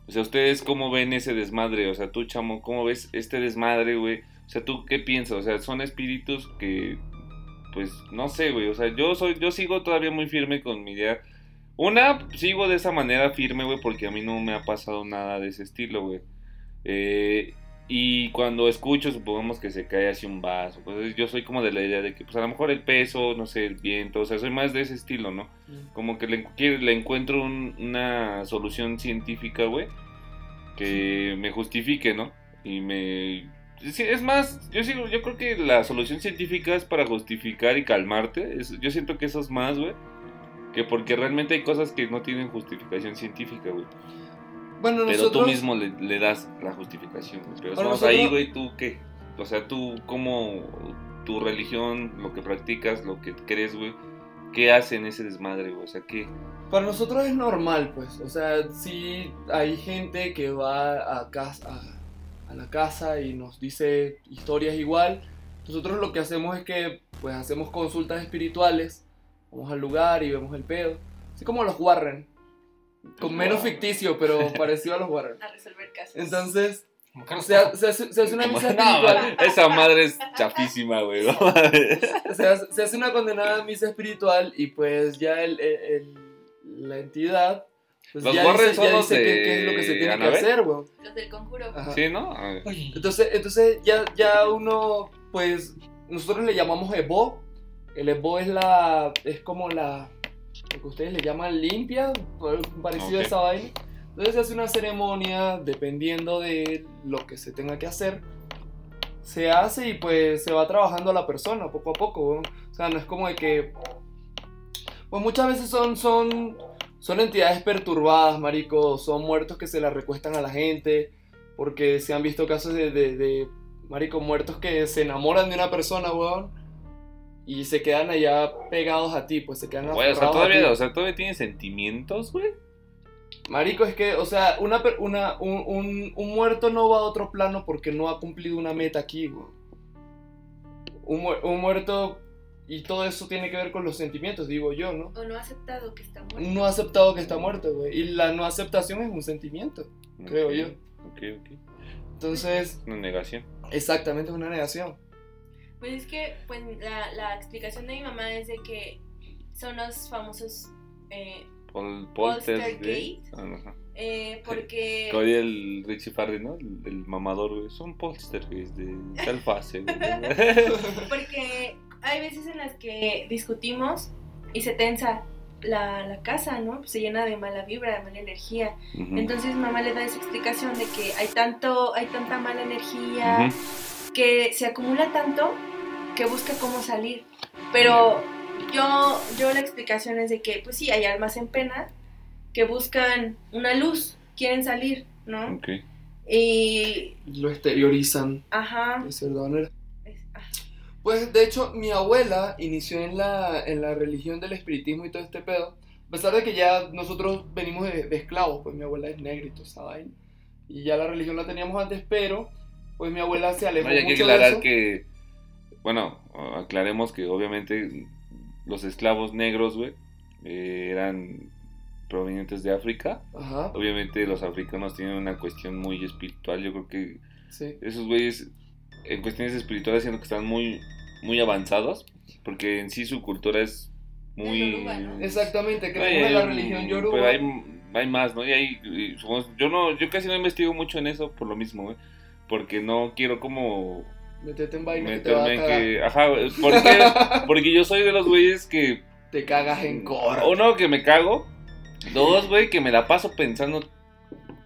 O sea, ¿ustedes cómo ven ese desmadre? O sea, tú, chamo, ¿cómo ves este desmadre, güey? O sea, ¿tú qué piensas? O sea, son espíritus que, pues, no sé, güey. O sea, yo soy, yo sigo todavía muy firme con mi idea. Una, sigo de esa manera firme, güey, porque a mí no me ha pasado nada de ese estilo, güey. Eh, y cuando escucho, supongamos que se cae así un vaso, pues yo soy como de la idea de que, pues a lo mejor el peso, no sé, el viento, o sea, soy más de ese estilo, ¿no? Como que le, le encuentro un- una solución científica, güey, que me justifique, ¿no? Y me... sí, es más, yo sigo, yo creo que la solución científica es para justificar y calmarte. es- yo siento que eso es más, güey, que porque realmente hay cosas que no tienen justificación científica, güey.
Bueno,
Pero
nosotros.
tú mismo le, le das la justificación. Pero estamos ahí,
nosotros-
güey, ¿tú qué? O sea, tú, como tu religión, lo que practicas, lo que crees, güey, ¿qué hace en ese desmadre, güey? O sea, ¿qué?
Para nosotros es normal, pues. O sea, sí hay gente que va a, casa, a, a la casa y nos dice historias igual. Nosotros lo que hacemos es que, pues, hacemos consultas espirituales. Vamos al lugar y vemos el pedo. Así como los Warren. Con menos
Warren.
ficticio, pero parecido a los Warren.
A resolver casos.
Entonces, se, se hace, se hace una misa
No,
espiritual.
esa madre es chafísima, güey. ¿no?
se, hace, se hace una condenada misa espiritual y pues ya el, el- el- la entidad pues
Los
ya
Warren
dice,
son
ya
los
dice
de
qué, qué es lo que se tiene que
Annabelle.
hacer, weón.
Los del conjuro.
Ajá.
sí, ¿no?
Entonces, entonces ya, ya uno, pues, nosotros le llamamos Ebo. El Ebo es la, es como la, lo que ustedes le llaman limpia, parecido
Ok.
a esa vaina. Entonces se hace una ceremonia dependiendo de lo que se tenga que hacer. Se hace y pues se va trabajando a la persona poco a poco. weón. O sea, no es como de que... Pues muchas veces son, son, son entidades perturbadas, marico. Son muertos que se la recuestan a la gente. Porque se han visto casos de, de, de, marico, muertos que se enamoran de una persona, weón. Y se quedan allá pegados a ti, pues se quedan
Güey, o sea,
aferrados a ti.
todavía, o sea, todavía tiene sentimientos, güey.
Marico, es que, o sea, una, una, un, un- un muerto no va a otro plano porque no ha cumplido una meta aquí, güey. Un, un muerto, y todo eso tiene que ver con los sentimientos, digo yo, ¿no?
O no ha aceptado que está muerto.
No ha aceptado que está muerto, güey. Y la no aceptación es un sentimiento. Creo
Ok,
yo.
Ok, ok.
Entonces,
Una negación.
exactamente es una negación.
Pues es que pues, la, la explicación de mi mamá es de que son los famosos eh,
Pol,
Poltergeist.
Ah,
eh, porque
Como diría el Richie Farley, ¿no? El, el mamador, güey. Son poltergeist de tal fase, güey.
porque hay veces en las que discutimos y se tensa la, la casa, ¿no? Pues se llena de mala vibra, de mala energía.
Ujú.
Entonces mamá le da esa explicación de que hay tanto, hay tanta mala energía, que se acumula tanto que busca cómo salir. Pero yo, yo la explicación es de que, pues sí, hay almas en pena que buscan una luz, quieren salir, ¿no?
Ok.
Y,
Lo exteriorizan
ajá,
de cierta manera.
es- ah,
Pues de hecho mi abuela inició en la, en la religión del espiritismo y todo este pedo. A pesar de que ya nosotros venimos de, de esclavos, pues mi abuela es negra y toda esa vaina. Y ya la religión la teníamos antes, pero pues mi abuela se alejó
No, hay que
de
aclarar
eso.
que, bueno, aclaremos que obviamente los esclavos negros, güey, eh, eran provenientes de África.
Ajá,
Obviamente los africanos tienen una cuestión muy espiritual. Yo creo que
sí.
esos güeyes en cuestiones espirituales siento que están muy, muy avanzados, porque en sí su cultura es muy...
Yoruba.
Exactamente, en
hay
la religión yoruba.
Pero hay, hay más, ¿no? Y hay, y yo no, yo casi no investigo mucho en eso por lo mismo, güey. Porque no quiero como
Metete en vaina que te va a
meterme en
cagar.
que. Ajá, güey, ¿por qué? Porque yo soy de los güeyes que
Te cagas en coro.
Uno, que me cago. Dos, güey, que me la paso pensando.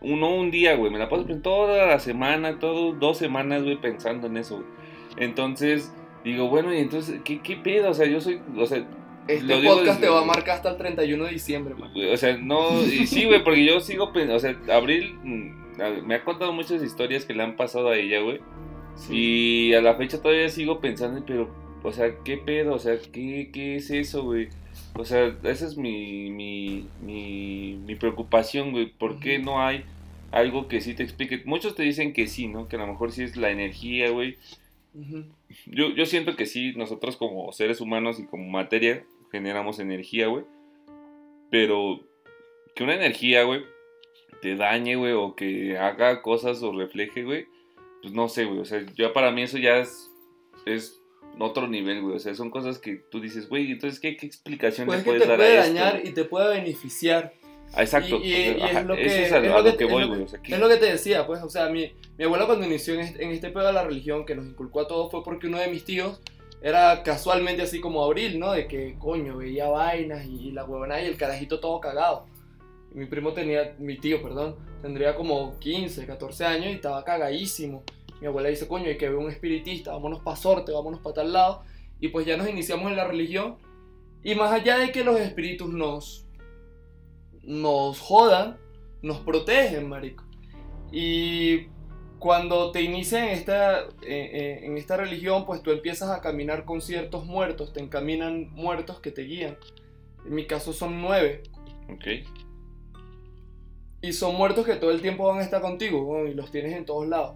Uno, un día, güey. Me la paso pensando toda la semana, todo, dos semanas, güey, pensando en eso, güey. Entonces, digo, bueno, y entonces, ¿qué, qué pedo? O sea, yo soy, o sea,
Este podcast
desde-
te va a marcar hasta el 31 de diciembre, man.
o sea, no, y sí, güey, porque yo sigo pensando, o sea, Abril mm, me ha contado muchas historias que le han pasado a ella, güey. Y a la fecha todavía sigo pensando, pero, o sea, ¿qué pedo? O sea, ¿qué, qué es eso, güey? O sea, esa es mi, mi, mi, mi preocupación, güey. ¿Por qué no hay algo que sí te explique? Muchos te dicen que sí, ¿no? Que a lo mejor sí es la energía, güey. Yo, yo siento que sí, nosotros como seres humanos y como materia generamos energía, güey. Pero que una energía, güey, te dañe, güey, o que haga cosas o refleje, güey, pues no sé, güey. O sea, yo para mí eso ya es, es otro nivel, güey. O sea, son cosas que tú dices, güey, entonces, ¿qué, qué explicación
Pues
le
es que
puedes
te
dar
puede
a esto?
dañar y te puede beneficiar.
Ah, exacto.
Y, y- y
ajá,
es lo que,
eso es a,
es
a
lo
lo
que-
que
es
voy,
lo-
güey. O sea, que-
Es lo que te decía, pues, o sea, mi, mi abuela cuando inició en este, en este pedo de la religión que nos inculcó a todos fue porque uno de mis tíos era casualmente así como Abril, ¿no? De que, coño, veía vainas y, y la huevona y el carajito todo cagado. Mi primo tenía, mi tío, perdón, tendría como 15, 14 años y estaba cagadísimo. Mi abuela dice, coño, hay que ver un espiritista, vámonos para Sorte, vámonos para tal lado. Y pues ya nos iniciamos en la religión. Y más allá de que los espíritus nos, nos jodan, nos protegen, marico. Y cuando te inicias en esta, eh, en esta religión, pues tú empiezas a caminar con ciertos muertos, te encaminan muertos que te guían. En mi caso son nueve.
Ok.
Y son muertos que todo el tiempo van a estar contigo, y los tienes en todos lados.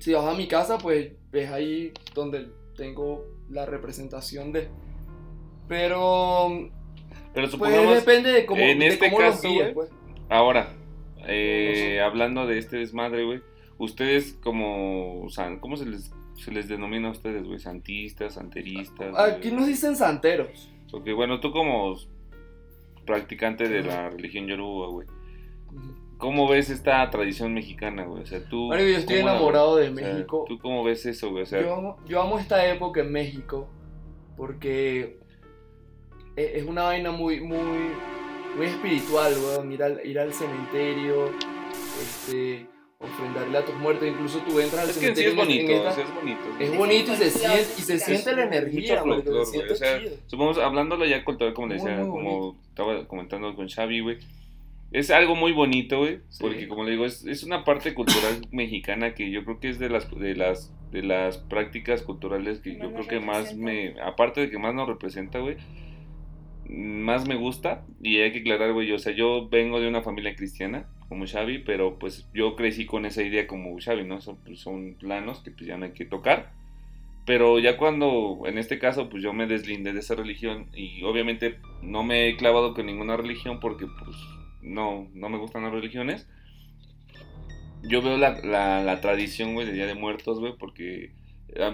Si vas a mi casa, pues ves ahí donde tengo la representación de... Pero,
Pero
pues
supongamos,
depende de cómo,
en
de
este
cómo los
caso,
guíes,
güey,
pues.
Ahora, eh, hablando de este desmadre, güey, ustedes como, san- ¿cómo se les, se les denomina a ustedes, güey? Santistas, santeristas.
Aquí
güey?
nos dicen santeros.
Ok, bueno, tú como practicante de la religión yoruba, güey, ¿cómo ves esta tradición mexicana, güey? O sea, tú...
Marico, yo estoy
¿cómo la-
enamorado de
o sea,
México.
¿Tú cómo ves eso, güey? O sea,
Yo amo, yo amo esta época en México porque e- es una vaina muy, muy, muy espiritual, weón. Ir al, ir al cementerio, este, ofrendarle a tus muertos. Incluso tú entras al
es que en sí
cementerio.
es
en
bonito,
esta-
o sea, es bonito.
es bonito y se siente, y se siente la energía,
güey,
siente
o sea,
chido.
Supongamos, hablándolo ya cultural, como le decía,
muy
como estaba comentando con Xavi, güey. Es algo muy bonito, güey,
Sí.
porque como le digo, es, es una parte cultural mexicana que yo creo que es de las de las de las prácticas culturales que yo creo que más me aparte de que más nos representa, güey, más me gusta y hay que aclarar, güey, o sea, yo vengo de una familia cristiana como Xavi, pero pues yo crecí con esa idea como Xavi, ¿no? Son, pues, son planos que pues ya no hay que tocar. Pero ya cuando, en este caso, pues yo me deslindé de esa religión y obviamente no me he clavado con ninguna religión porque pues no, no me gustan las religiones. Yo veo la, la, la tradición, güey, de Día de Muertos, güey, porque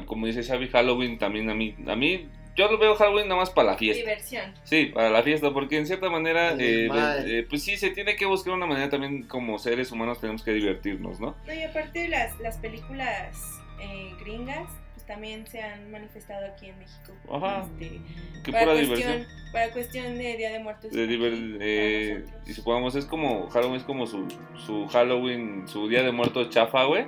como dice Xavi, Halloween también a mí, a mí, yo lo veo Halloween nada más para la fiesta.
Diversión.
Sí, para la fiesta, porque en cierta manera, eh, eh, pues sí, se tiene que buscar una manera también como seres humanos tenemos que divertirnos, ¿no?
No, y aparte las, las películas eh, gringas, también se han manifestado aquí en México.
Ajá.
Este,
Qué
para,
pura
cuestión,
diversión.
para cuestión de Día de Muertos.
de
aquí,
eh, y supongamos es como Halloween es como su, su Halloween, su día de muertos chafa, güey.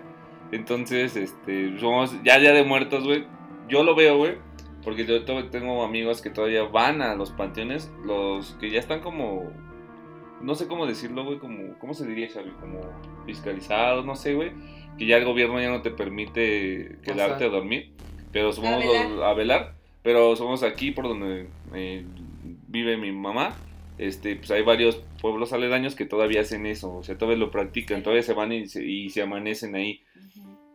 Entonces, este, somos ya día de muertos, güey. Yo lo veo, güey, porque yo tengo amigos que todavía van a los panteones, los que ya están como no sé cómo decirlo, güey, como ¿cómo se diría, Xavi? Como fiscalizados, no sé, güey, que ya el gobierno ya no te permite quedarte a dormir, pero somos
A velar.
los a velar, pero somos aquí por donde eh, vive mi mamá este, pues hay varios pueblos aledaños que todavía hacen eso, o sea, todavía lo practican, todavía se van y se, y se amanecen ahí.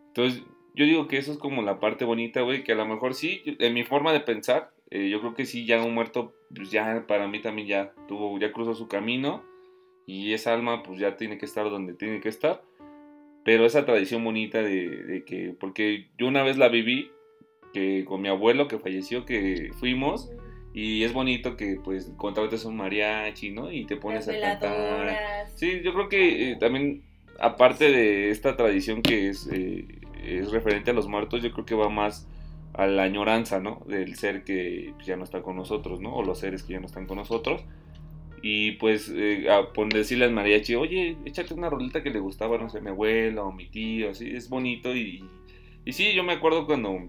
Entonces, yo digo que eso es como la parte bonita, güey, que a lo mejor sí, en mi forma de pensar, eh, yo creo que sí, ya un muerto, pues ya para mí también ya tuvo, ya cruzó su camino y esa alma pues ya tiene que estar donde tiene que estar. Pero esa tradición bonita de, de que, porque yo una vez la viví, que con mi abuelo que falleció, que fuimos, y es bonito que pues contrates un mariachi, ¿no? Y te pones
Las
a cantar. Sí, yo creo que eh, también, aparte de esta tradición que es, eh, es referente a los muertos, yo creo que va más a la añoranza, ¿no? Del ser que ya no está con nosotros, ¿no? O los seres que ya no están con nosotros. Y pues eh, a por decirle al mariachi, oye, échate una rolita que le gustaba, no sé, a mi abuela o mi tío, así, es bonito. Y, y sí, yo me acuerdo cuando,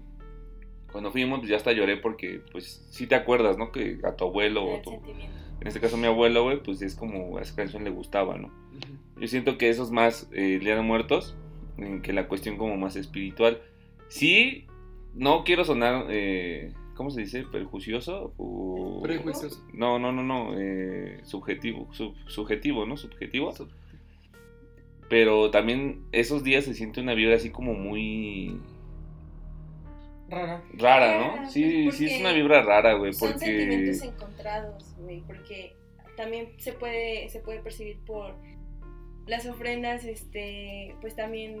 cuando fuimos, pues ya hasta lloré porque, pues, sí te acuerdas, ¿no? Que a tu abuelo o tu, en este caso mi abuelo, güey, pues es como a esa canción le gustaba, ¿no? Yo siento que eso es más eh, el Día de Muertos eh, que la cuestión como más espiritual. Sí, no quiero sonar, eh, ¿cómo se dice? Perjuicioso o...
Prejuicioso.
No, no, no, no, eh, subjetivo, sub- subjetivo, ¿no? Subjetivo. Pero también esos días se siente una vibra así como muy
Rara.
rara,
Rara,
¿no? Sí,
pues,
sí es una vibra rara, güey,
Son
porque...
sentimientos encontrados, güey, porque también se puede, se puede percibir por las ofrendas, este, pues también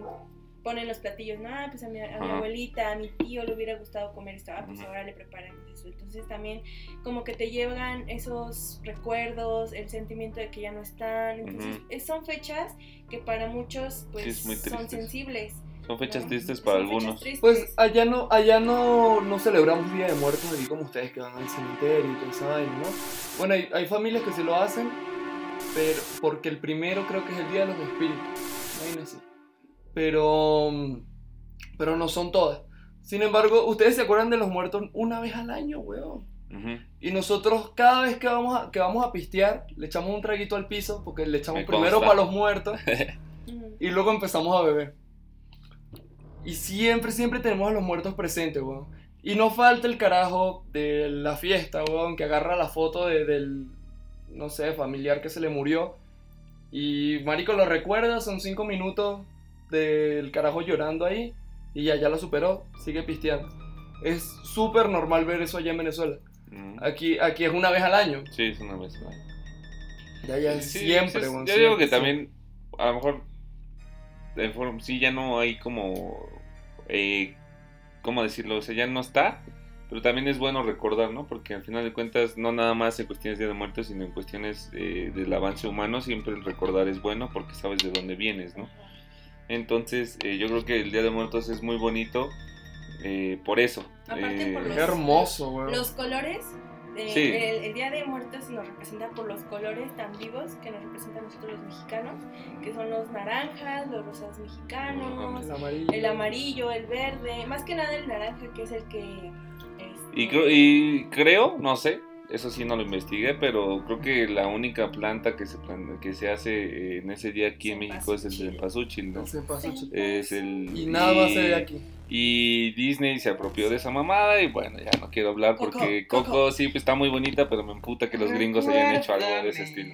ponen los platillos, no, ah, pues a mi, a mi abuelita, a mi tío le hubiera gustado comer esto, ah, pues ahora le preparamos eso. Entonces también como que te llevan esos recuerdos, el sentimiento de que ya no están. Entonces
Ujú.
es- son fechas que para muchos pues
es muy
son sensibles.
Son fechas
¿no?
tristes para
Son fechas
algunos.
tristes.
Pues allá no, allá no, no celebramos Día de Muertos aquí como ustedes que van al cementerio y todo esa vaina, ¿no? Bueno, hay, hay familias que se lo hacen, pero porque el primero creo que es el Día de los Espíritus, así. Pero, pero no son todas. Sin embargo, ustedes se acuerdan de los muertos una vez al año, weón.
Ujú.
Y nosotros cada vez que vamos a, que vamos a pistear, le echamos un traguito al piso, porque le echamos
Me
primero
consta.
para los muertos y luego empezamos a beber. Y siempre, siempre tenemos a los muertos presentes, weón. Y no falta el carajo de la fiesta, weón, que agarra la foto de- del, no sé, familiar que se le murió. Y Marico lo recuerda, son cinco minutos del carajo llorando ahí. Y ya, ya lo superó, sigue pisteando. Es súper normal ver eso allá en Venezuela.
Ujú.
Aquí, aquí es una vez al año.
Sí, es una vez. ¿no?
Ya, ya,
Sí,
siempre,
sí, es-
weón,
Yo digo
siempre,
que también, a lo mejor, de sí, ya no hay como, eh, ¿cómo decirlo? O sea, ya no está, pero también es bueno recordar, ¿no? Porque al final de cuentas, no nada más en cuestiones de Día de muertos, sino en cuestiones eh, del avance humano, siempre el recordar es bueno porque sabes de dónde vienes, ¿no? Entonces, eh, yo creo que el Día de Muertos es muy bonito eh, por eso.
Aparte por
Eh,
los-
hermoso.
Los colores, eh,
Sí.
el, el Día de Muertos nos representa por los colores tan vivos que nos representan a nosotros los mexicanos, que son los naranjas, los rosas mexicanos,
El amarillo.
el amarillo, el verde, más que nada el naranja que es el que... este,
Y creo, y creo, no sé, eso sí no lo investigué, pero creo que la única planta que se, que se hace en ese día aquí en México es el cempasúchil, ¿no?
El cempasúchil.
Es el...
Y nada más se ve aquí.
Y Disney se apropió de esa mamada y bueno, ya no quiero hablar porque
Coco.
Coco, sí pues, está muy bonita, pero me emputa que los gringos hayan hecho algo de ese estilo.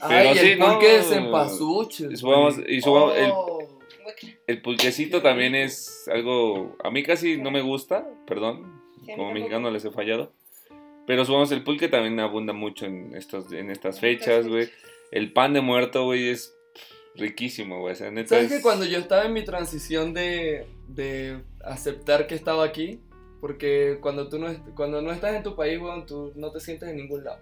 Ay,
Pero
el
sí, no,
pulque de cempasúchil.
y subamos-
güey.
y subamos el-
Oh.
El pulquecito también es algo... A mí casi no me gusta, perdón, como mexicano les he fallado. Pero subamos el pulque también abunda mucho en estas, en estas fechas, güey. El pan de muerto, güey, es riquísimo, güey. O sea, neta
¿Sabes
es-
que cuando yo estaba en mi transición de, de aceptar que estaba aquí, porque cuando tú no, cuando no estás en tu país, weón, tú no te sientes en ningún lado.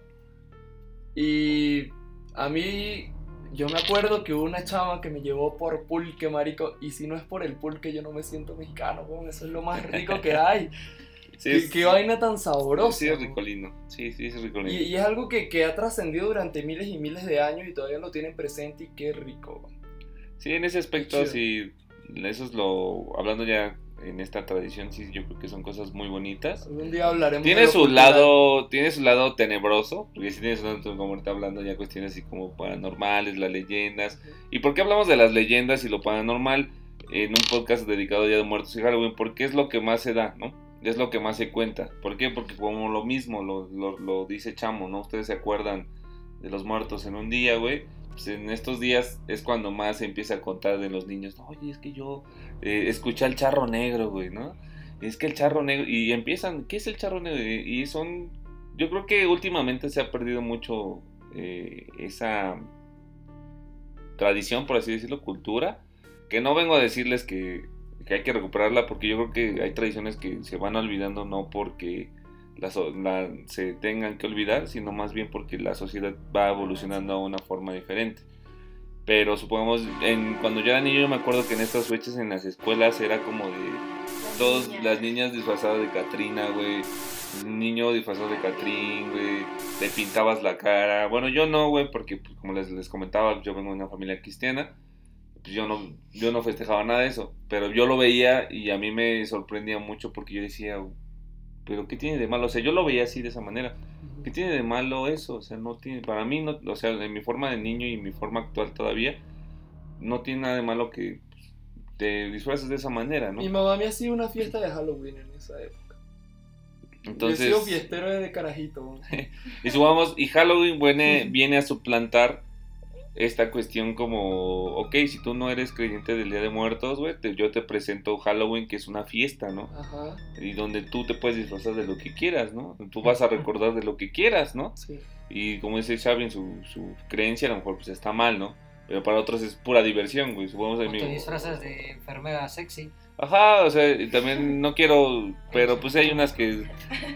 Y a mí, yo me acuerdo que hubo una chava que me llevó por pulque, marico, y si no es por el pulque, yo no me siento mexicano, weón, eso es lo más rico que hay.
Sí,
qué,
es-
qué vaina tan sabrosa.
Sí, es ricolino. Sí, sí, es ricolino.
Y, y es algo que, que ha trascendido durante miles y miles de años y todavía lo tienen presente y qué rico.
Sí, en ese aspecto, sí. Eso es lo. Hablando ya en esta tradición, sí, yo creo que son cosas muy bonitas.
Algún día hablaremos de
Tiene
lo
su
cultural.
lado, tiene su lado tenebroso, porque sí tiene su lado, como ahorita hablando ya cuestiones así como paranormales, las leyendas. ¿Y por qué hablamos de las leyendas y lo paranormal en un podcast dedicado a Día de Muertos y Halloween? Porque es lo que más se da, ¿no? Es lo que más se cuenta. ¿Por qué? Porque como lo mismo lo, dice Chamo, ¿no? Ustedes se acuerdan de los muertos en un día, güey. Pues en estos días es cuando más se empieza a contar de los niños. "No, Oye, es que yo eh, escuché al charro negro, güey, ¿no? Es que el charro negro. Y empiezan, ¿qué es el charro negro? Y son. Yo creo que últimamente se ha perdido mucho eh, esa tradición, por así decirlo, cultura. Que no vengo a decirles que, que hay que recuperarla, porque yo creo que hay tradiciones que se van olvidando, no porque las la- se tengan que olvidar, sino más bien porque la sociedad va evolucionando a una forma diferente. Pero supongamos, en, cuando yo era niño, yo me acuerdo que en estas fechas en las escuelas era como de
niña.
las niñas disfrazadas de Catrina, güey. Niño disfrazado de Catrín, güey. Le pintabas la cara. Bueno, yo no, güey, porque pues, como les, les comentaba, yo vengo de una familia cristiana. Pues yo no, yo no festejaba nada de eso. Pero yo lo veía y a mí me sorprendía mucho porque yo decía, pero ¿qué tiene de malo? O sea, yo lo veía así de esa manera. ¿Qué tiene de malo eso? O sea, no tiene, para mí, no, o sea, en mi forma de niño y mi forma actual todavía, no tiene nada de malo que te disfraces de esa manera, ¿no?
Mi mamá me hacía una fiesta de Halloween en esa época.
Entonces,
Yo he sido fiestero desde carajito.
y supongamos, y Halloween viene, viene a suplantar esta cuestión como, ok, si tú no eres creyente del Día de Muertos, güey, yo te presento Halloween, que es una fiesta, ¿no?
Ajá,
Y donde tú te puedes disfrazar de lo que quieras, ¿no? Tú vas a recordar de lo que quieras, ¿no?
sí.
Y como dice Xavi, en su, su creencia a lo mejor pues está mal, ¿no? Pero para otros es pura diversión, güey. Supongamos
O te disfrazas de enfermera sexy.
Ajá, o sea, y también no quiero... Pero pues hay unas que,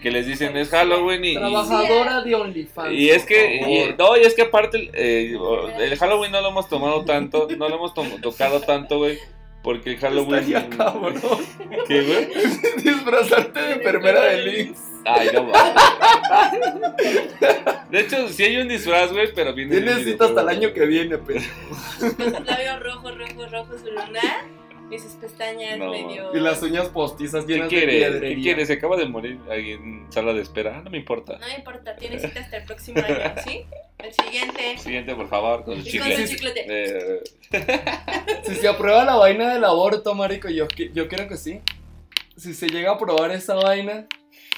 que les dicen es Halloween y... y-
Trabajadora de OnlyFans.
y es que, y- no, y es que aparte, eh, el Halloween no lo hemos tomado tanto, no lo hemos to- tocado tanto, güey, porque el Halloween...
Estaría cabrón.
¿Qué, güey?
Disfrazarte de enfermera de Lynx.
Ay, no, mames. De hecho, sí hay un disfraz, güey, pero viene...
Tienes cita hasta el año que viene, pero.
Sus labios rojos, rojos, rojos, su lunar y sus pestañas
No,
medio.
Y las uñas postizas
¿Qué
llenas de
quiere? ¿Qué quiere? Se acaba de morir alguien en sala de espera. Ah, No me importa.
No me importa, tienes cita hasta el próximo año, ¿sí? El siguiente.
Siguiente, por favor, con
con
chicle.
su chiclete.
Eh,
Si se aprueba la vaina del aborto, marico, yo, yo creo que sí. Si se llega a aprobar esa vaina,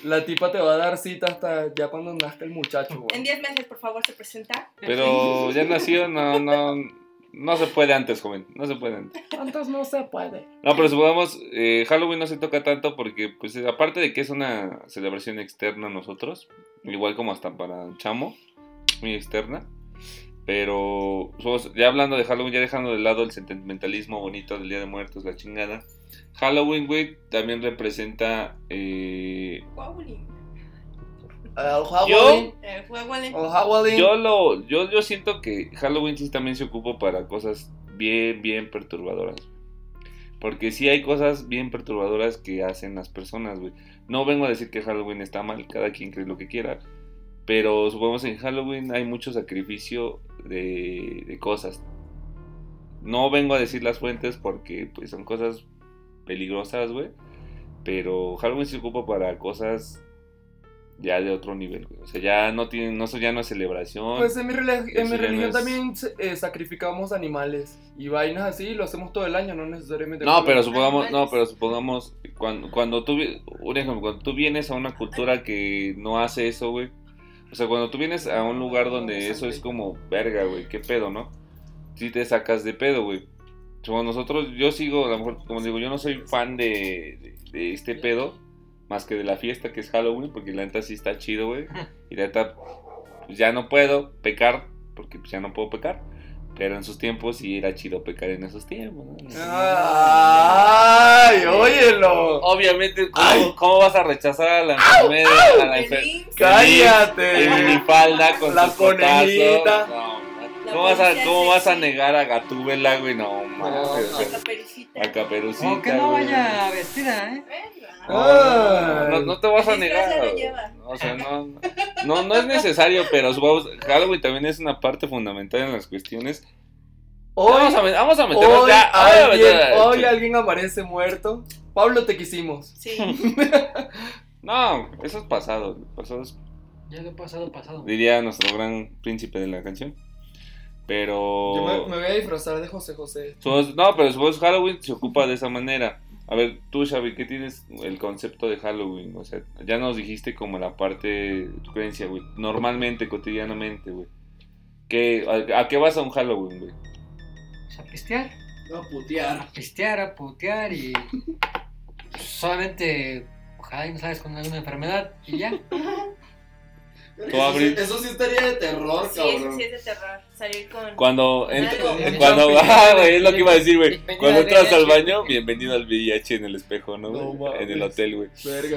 la tipa te va a dar cita hasta ya cuando nazca el muchacho,
En
güey.
10 meses, por favor, se presenta.
pero ya nació, no, no, no se puede antes, joven. No se puede antes.
¿Cuántos no se puede?
No, pero supongamos, eh, Halloween no se toca tanto porque, pues, aparte de que es una celebración externa a nosotros, igual como hasta para Chamo, muy externa. Pero, ya hablando de Halloween, ya dejando de lado el sentimentalismo bonito del Día de Muertos, la chingada. Halloween, güey, también representa eh.
Halloween.
Eh, Huawulín.
El Halloween.
Yo lo, yo, yo siento que Halloween sí también se ocupa para cosas bien, bien perturbadoras. Porque sí hay cosas bien perturbadoras que hacen las personas, güey. No vengo a decir que Halloween está mal, cada quien cree lo que quiera. Pero supongamos en Halloween hay mucho sacrificio de, de cosas. No vengo a decir las fuentes porque pues son cosas peligrosas, güey. Pero Halloween se ocupa para cosas ya de otro nivel, güey. O sea, ya no tiene, no, ya no es celebración.
Pues en mi, en
Eso
mi religión
no
también eh, sacrificamos animales y vainas así, y lo hacemos todo el año, no necesariamente.
No, pero supongamos, no, pero supongamos cuando, cuando tú, un ejemplo, cuando tú vienes a una cultura que no hace eso, güey. O sea, cuando tú vienes a un lugar donde eso es como verga, güey, qué pedo, ¿no? Sí te sacas de pedo, güey. Como nosotros, yo sigo, a lo mejor, como digo, yo no soy fan de, de, de este pedo, más que de la fiesta que es Halloween, porque la neta sí está chido, güey. Y la neta, pues ya no puedo pecar, porque pues ya no puedo pecar. Pero en sus tiempos sí era chido pecar en esos tiempos, ¿no?
¡Ay, óyelo!
Obviamente, ¿cómo,
Ay.
cómo vas a rechazar a la enfermera? A la
El
enfer-
IMSS,
¡Cállate!
En minifalda con
La
cotazos?
conejita.
¿Cómo vas, a, ¿Cómo vas a negar a Gatúbela, güey? No, mames.
La caperucita.
A Caperucita.
O que no
güey.
vaya vestida, ¿eh?
Venga.
Ay.
No, no te vas a negar.
se lo lleva.
O sea, no, no, no es necesario, pero Halloween también es una parte fundamental en las cuestiones.
Hoy,
vamos, a, met- vamos a meternos
hoy,
ya. a
alguien,
meter-
hoy alguien amanece muerto. Pablo, te quisimos.
Sí.
No, eso es pasado. Pasado es
Ya lo he pasado, pasado.
diría nuestro gran príncipe de la canción. Pero.
Yo me, me voy a disfrazar de José José.
Supongamos- no, pero supongamos Halloween se ocupa de esa manera. A ver, tú, Xavi, ¿qué tienes el concepto de Halloween? O sea, ya nos dijiste como la parte de tu creencia, güey. Normalmente, cotidianamente, güey. ¿Qué, a, a qué vas a un Halloween, güey?
Pues a pistear.
No, a putear.
A pistear, a putear y. pues, solamente. Ojalá y no sabes con alguna enfermedad y ya.
Abril.
Eso sí estaría de terror,
Sí, eso sí es de terror. Salir con.
Cuando, ent-
Algo.
cuando, ah, güey, es lo que iba a decir, güey. Cuando entras al baño, bienvenido al VIH en el espejo, ¿no?
No
en el hotel, güey.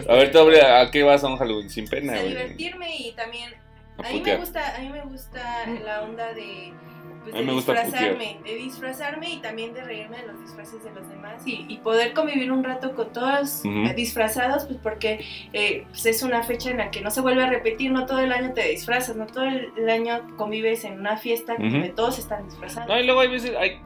A ver, tú, ¿a qué vas a un Halloween? Sin pena,
a
güey.
divertirme y también A mí me gusta, a mí me gusta la onda de, pues,
A
de
mí me gusta
disfrazarme, de disfrazarme y también de reírme de los disfraces de los demás y, y poder convivir un rato con todos disfrazados, pues porque eh, pues, es una fecha en la que no se vuelve a repetir, no todo el año te disfrazas, no todo el, año convives en una fiesta donde todos están disfrazados.
No, y luego hay veces, hay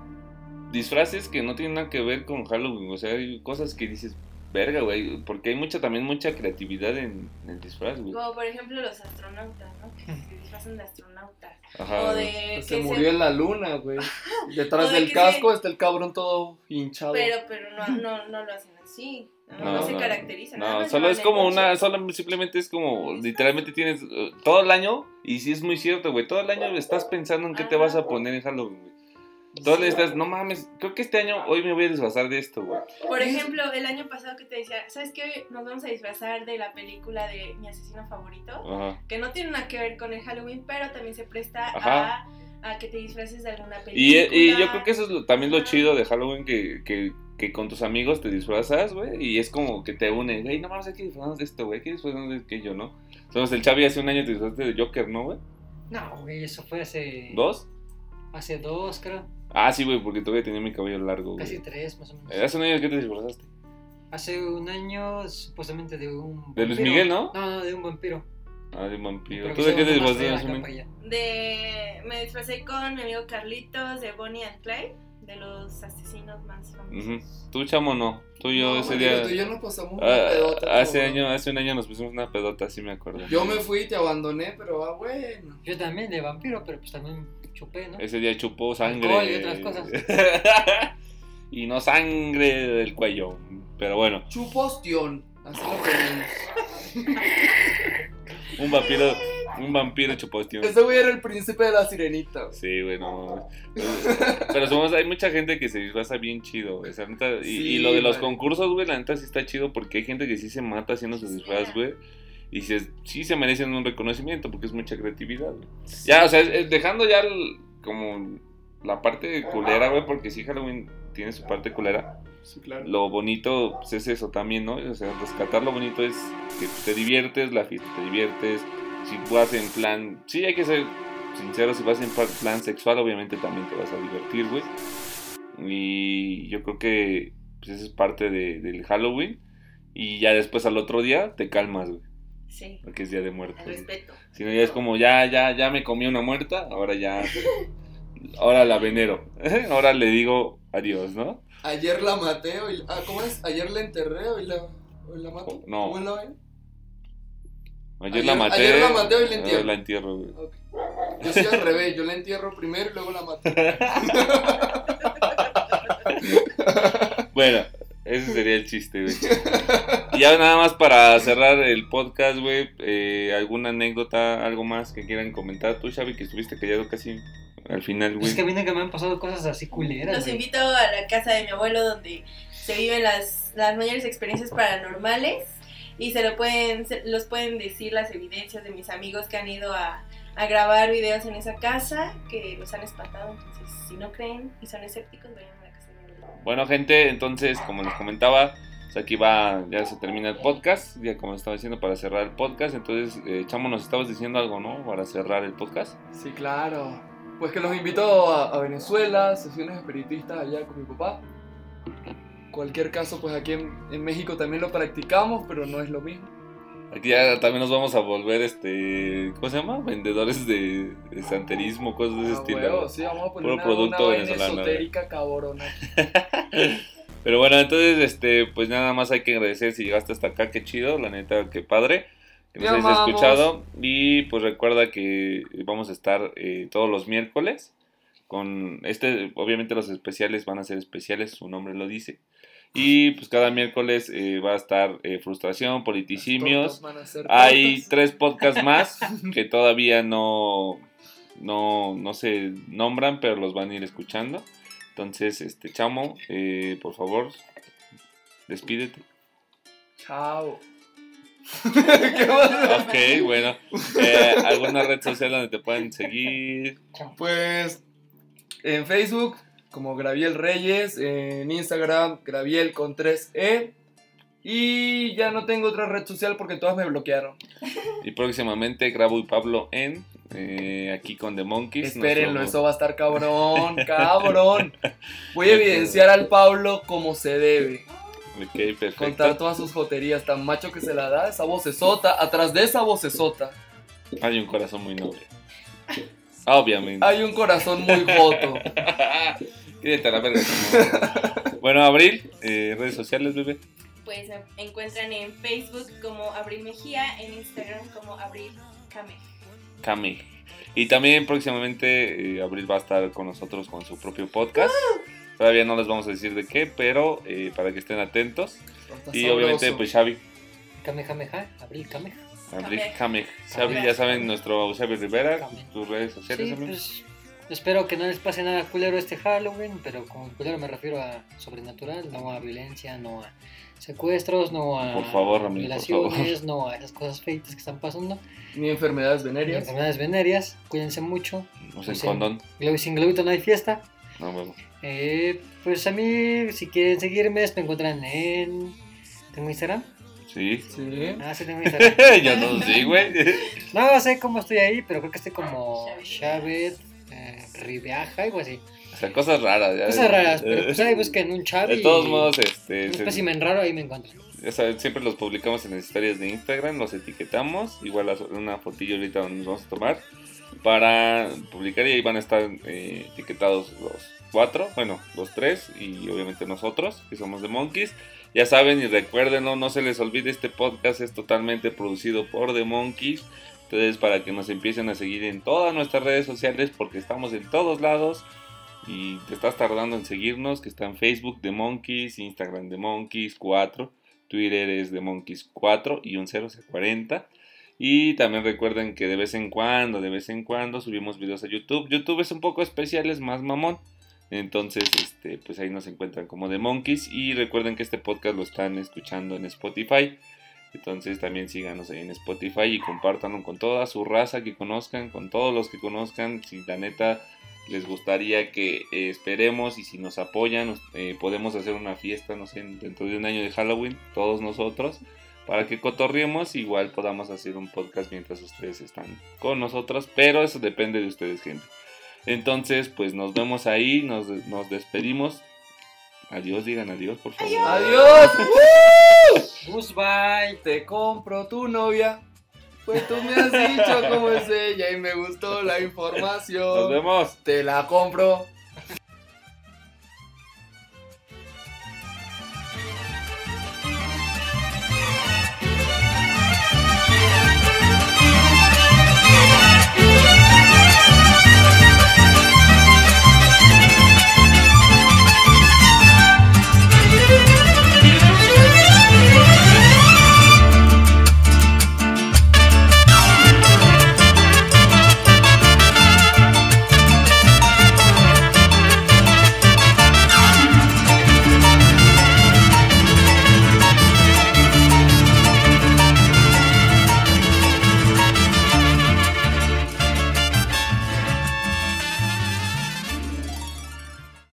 disfraces que no tienen nada que ver con Halloween. O sea, hay cosas que dices, verga, güey. Porque hay mucha, también mucha creatividad en, en el disfraz, güey.
Como por ejemplo los astronautas, ¿no? Que se disfrazan de astronautas.
Ajá.
o de
Se
que
murió en la luna, güey. Detrás
de
del casco está el cabrón todo hinchado.
Pero, pero no, no, no lo hacen así. No,
No,
no se
no.
caracterizan.
No,
más
solo es como una, solo simplemente es como, literalmente tienes eh, todo el año, y sí es muy cierto, güey, todo el año estás pensando en qué te vas a poner en Halloween, güey. Todo el día estás, no mames, creo que este año, hoy me voy a disfrazar de esto, güey.
Por ejemplo, el año pasado que te decía, ¿sabes qué? Nos vamos a disfrazar de la película de mi asesino favorito.
Ajá.
Que no tiene nada que ver con el Halloween, pero también se presta
Ajá.
a, a que te disfraces de alguna película.
Y, y yo creo que eso es lo- también lo chido de Halloween, que, que, que con tus amigos te disfrazas, güey, y es como que te unen, güey, no mames, hay que disfrazarnos de esto, güey, hay que disfrazarnos de aquello, ¿no? Entonces el Chavi hace un año te disfrazaste de Joker, ¿no, güey?
No, güey, eso fue hace.
¿Dos?
Hace dos, creo.
Ah, sí, güey, porque todavía tenía mi cabello largo, güey.
Casi tres, más o menos.
Eh, Hace un año que te disfrazaste.
Hace un año, supuestamente, de un.
De Luis
vampiro.
Miguel, ¿no?
No, no, de un vampiro.
Ah, de vampiro.
Pero
¿Tú de qué te disfrazaste?
De... Me disfracé con mi amigo Carlitos de Bonnie and Clyde, de los asesinos más famosos.
Ujú. Tú, chamo, no. Tú y yo
No,
ese día...
Tú y yo nos pasamos una
Ah,
pedota.
hace, año, hace un año nos pusimos una pedota, sí me acuerdo.
Yo me fui y te abandoné, pero ah, bueno.
Yo también de vampiro, pero pues también chupé, ¿no?
Ese día chupó sangre.
Alcohol y otras cosas.
y no sangre del cuello. Pero bueno,
Chupostión. Así lo ponemos.
un vampiro, un vampiro chupó tío.
Ese güey era el príncipe de la sirenita. güey.
Sí, bueno. Pero somos, hay mucha gente que se disfraza bien chido, güey. O sea, neta, y,
Sí,
y lo de los
güey.
concursos, güey, la neta sí está chido porque hay gente que sí se mata haciendo sus disfraz, güey. Y se, sí se merecen un reconocimiento porque es mucha creatividad, güey. Ya, o sea, es dejando ya el- como la parte culera, güey, porque sí Halloween tiene su parte culera.
Sí, claro.
Lo bonito pues, es eso también, ¿no? O sea, rescatar lo bonito es que te diviertes, la fiesta te diviertes. Si vas en plan, sí hay que ser sincero, si vas en plan sexual, obviamente también te vas a divertir, güey. Y yo creo que pues, eso es parte de- del Halloween. Y ya después al otro día te calmas, güey,
Sí,
porque es Día de Muertos.
el respeto.
Si no, ya es como, ya, ya, ya me comí una muerta, ahora ya, ahora la venero. ahora le digo adiós, ¿no?
Ayer la maté hoy. Ah, ¿cómo es? Ayer la enterré hoy la, hoy la mato.
No.
¿Cómo la?
Ayer,
Ayer-
la maté.
ayer la maté, hoy la entierro.
la entierro, güey.
Ok. Yo soy al revés, yo la entierro primero y luego la mato.
Bueno, ese sería el chiste, güey. Y ya nada más para cerrar el podcast, güey, eh, alguna anécdota, algo más que quieran comentar. Tú, Xavi, que estuviste callado casi al final, güey.
Es que a mí nunca me han pasado cosas así culeras.
Los
güey.
invito a la casa de mi abuelo donde se viven las, las mayores experiencias paranormales y se lo pueden, se- los pueden decir las evidencias de mis amigos que han ido a, a grabar videos en esa casa que los han espantado. Entonces, si no creen y son escépticos, vayan
Bueno, gente, entonces, como les comentaba, pues aquí va, ya se termina el podcast, ya como estaba diciendo, para cerrar el podcast. Entonces, eh, Chamo, nos estabas diciendo algo, ¿no? Para cerrar el podcast.
Sí, claro. Pues que los invito a, a Venezuela, sesiones espiritistas allá con mi papá. Cualquier caso, pues aquí en, en México también lo practicamos, pero no es lo mismo.
Aquí ya también nos vamos a volver, este, ¿cómo se llama? Vendedores de, de santerismo, cosas de ese
Ah,
estilo.
huevo, sí, vamos a poner
Puro
una,
producto
una
venezolano,
esotérica cabrona.
Pero bueno, entonces, este, pues nada más hay que agradecer si llegaste hasta acá, qué chido, la neta, qué padre que nos hayas escuchado. Y pues recuerda que vamos a estar eh, todos los miércoles con este, obviamente los especiales van a ser especiales, su nombre lo dice. Y pues cada miércoles eh, va a estar eh, Frustración, Politicimios. Hay tres podcasts más que todavía no, no, no se nombran, pero los van a ir escuchando. Entonces, este Chamo, eh, por favor, despídete.
Chao.
Ok, bueno. Eh, ¿Alguna red social donde te pueden seguir?
Pues en Facebook como Graviel Reyes, en Instagram Graviel con 3E Y ya no tengo otra red social porque todas me bloquearon.
Y próximamente Grabo y Pablo en eh, aquí con The Monkeys.
Espérenlo, eso va a estar cabrón, cabrón. Voy a evidenciar al Pablo como se debe.
Ok, perfecto.
Contar todas sus joterías, tan macho que se la da, esa vocesota. Atrás de esa vocesota
Hay un corazón muy noble. Obviamente.
hay un corazón muy joto.
Quédate a la verga. como- bueno, Abril, eh, redes sociales, bebé.
Pues me encuentran en Facebook como Abril Mejía, en Instagram como Abril Kame.
Cami. Y también próximamente eh, Abril va a estar con nosotros con su propio podcast. Todavía no les vamos a decir de qué, pero eh, para que estén atentos. Y obviamente, pues Xavi.
Kamehameha, Abril Kameha.
Abril.
Kamek.
Xavi, ya saben, nuestro Xavi Rivera,
Kamek.
tus redes sociales,
Sí, pues espero que no les pase nada culero este Halloween, pero con culero me refiero a sobrenatural, no a violencia, no a secuestros, no a
Por favor, amigo, por favor.
violaciones, no a esas cosas feitas que están pasando,
Ni enfermedades
ni
venéreas.
enfermedades venéreas, cuídense mucho,
Usen
sí.
condón.
Globo- sin globito no hay fiesta.
No, huevo.
Eh, pues a mí, si quieren seguirme, me encuentran en... ¿Tengo Instagram?
Sí.
Sí.
Ah, sí tengo Instagram.
Yo no sé, güey.
No sé cómo estoy ahí, pero creo que estoy como Chávez, Ribeaja, algo así.
O sea, cosas raras. ya.
Cosas raras, pero pues ahí busquen un Chávez.
De todos modos, este,
Un espécimen raro, ahí me encuentran.
ya saben, siempre los publicamos en las historias de Instagram, los etiquetamos, igual una fotillo ahorita donde nos vamos a tomar para publicar y ahí van a estar eh, etiquetados los cuatro, bueno, los tres y obviamente nosotros, que somos de Monkeys. Ya saben y recuerden, no, no se les olvide, este podcast es totalmente producido por The Monkeys. Entonces, para que nos empiecen a seguir en todas nuestras redes sociales, porque estamos en todos lados. Y te estás tardando en seguirnos, que está en Facebook de Monkeys, Instagram de Monkeys 4, Twitter es de Monkeys 4 y un 0 c 40. Y también recuerden que de vez en cuando, de vez en cuando subimos videos a YouTube. YouTube es un poco especial, es más mamón. Entonces, este, pues ahí nos encuentran como de Monkeys. Y recuerden que este podcast lo están escuchando en Spotify. Entonces también síganos ahí en Spotify y compártanlo con toda su raza que conozcan, con todos los que conozcan. Si la neta les gustaría que eh, esperemos y si nos apoyan, eh, podemos hacer una fiesta, no sé, dentro de un año de Halloween, todos nosotros, para que cotorriemos, igual podamos hacer un podcast mientras ustedes están con nosotros, pero eso depende de ustedes, gente. Entonces, pues nos vemos ahí, nos, nos despedimos. Adiós, digan adiós, por favor.
Adiós.
Goodbye.
Te compro tu novia. Pues tú me has dicho cómo es ella y me gustó la
Nos
información.
vemos.
Te la compro.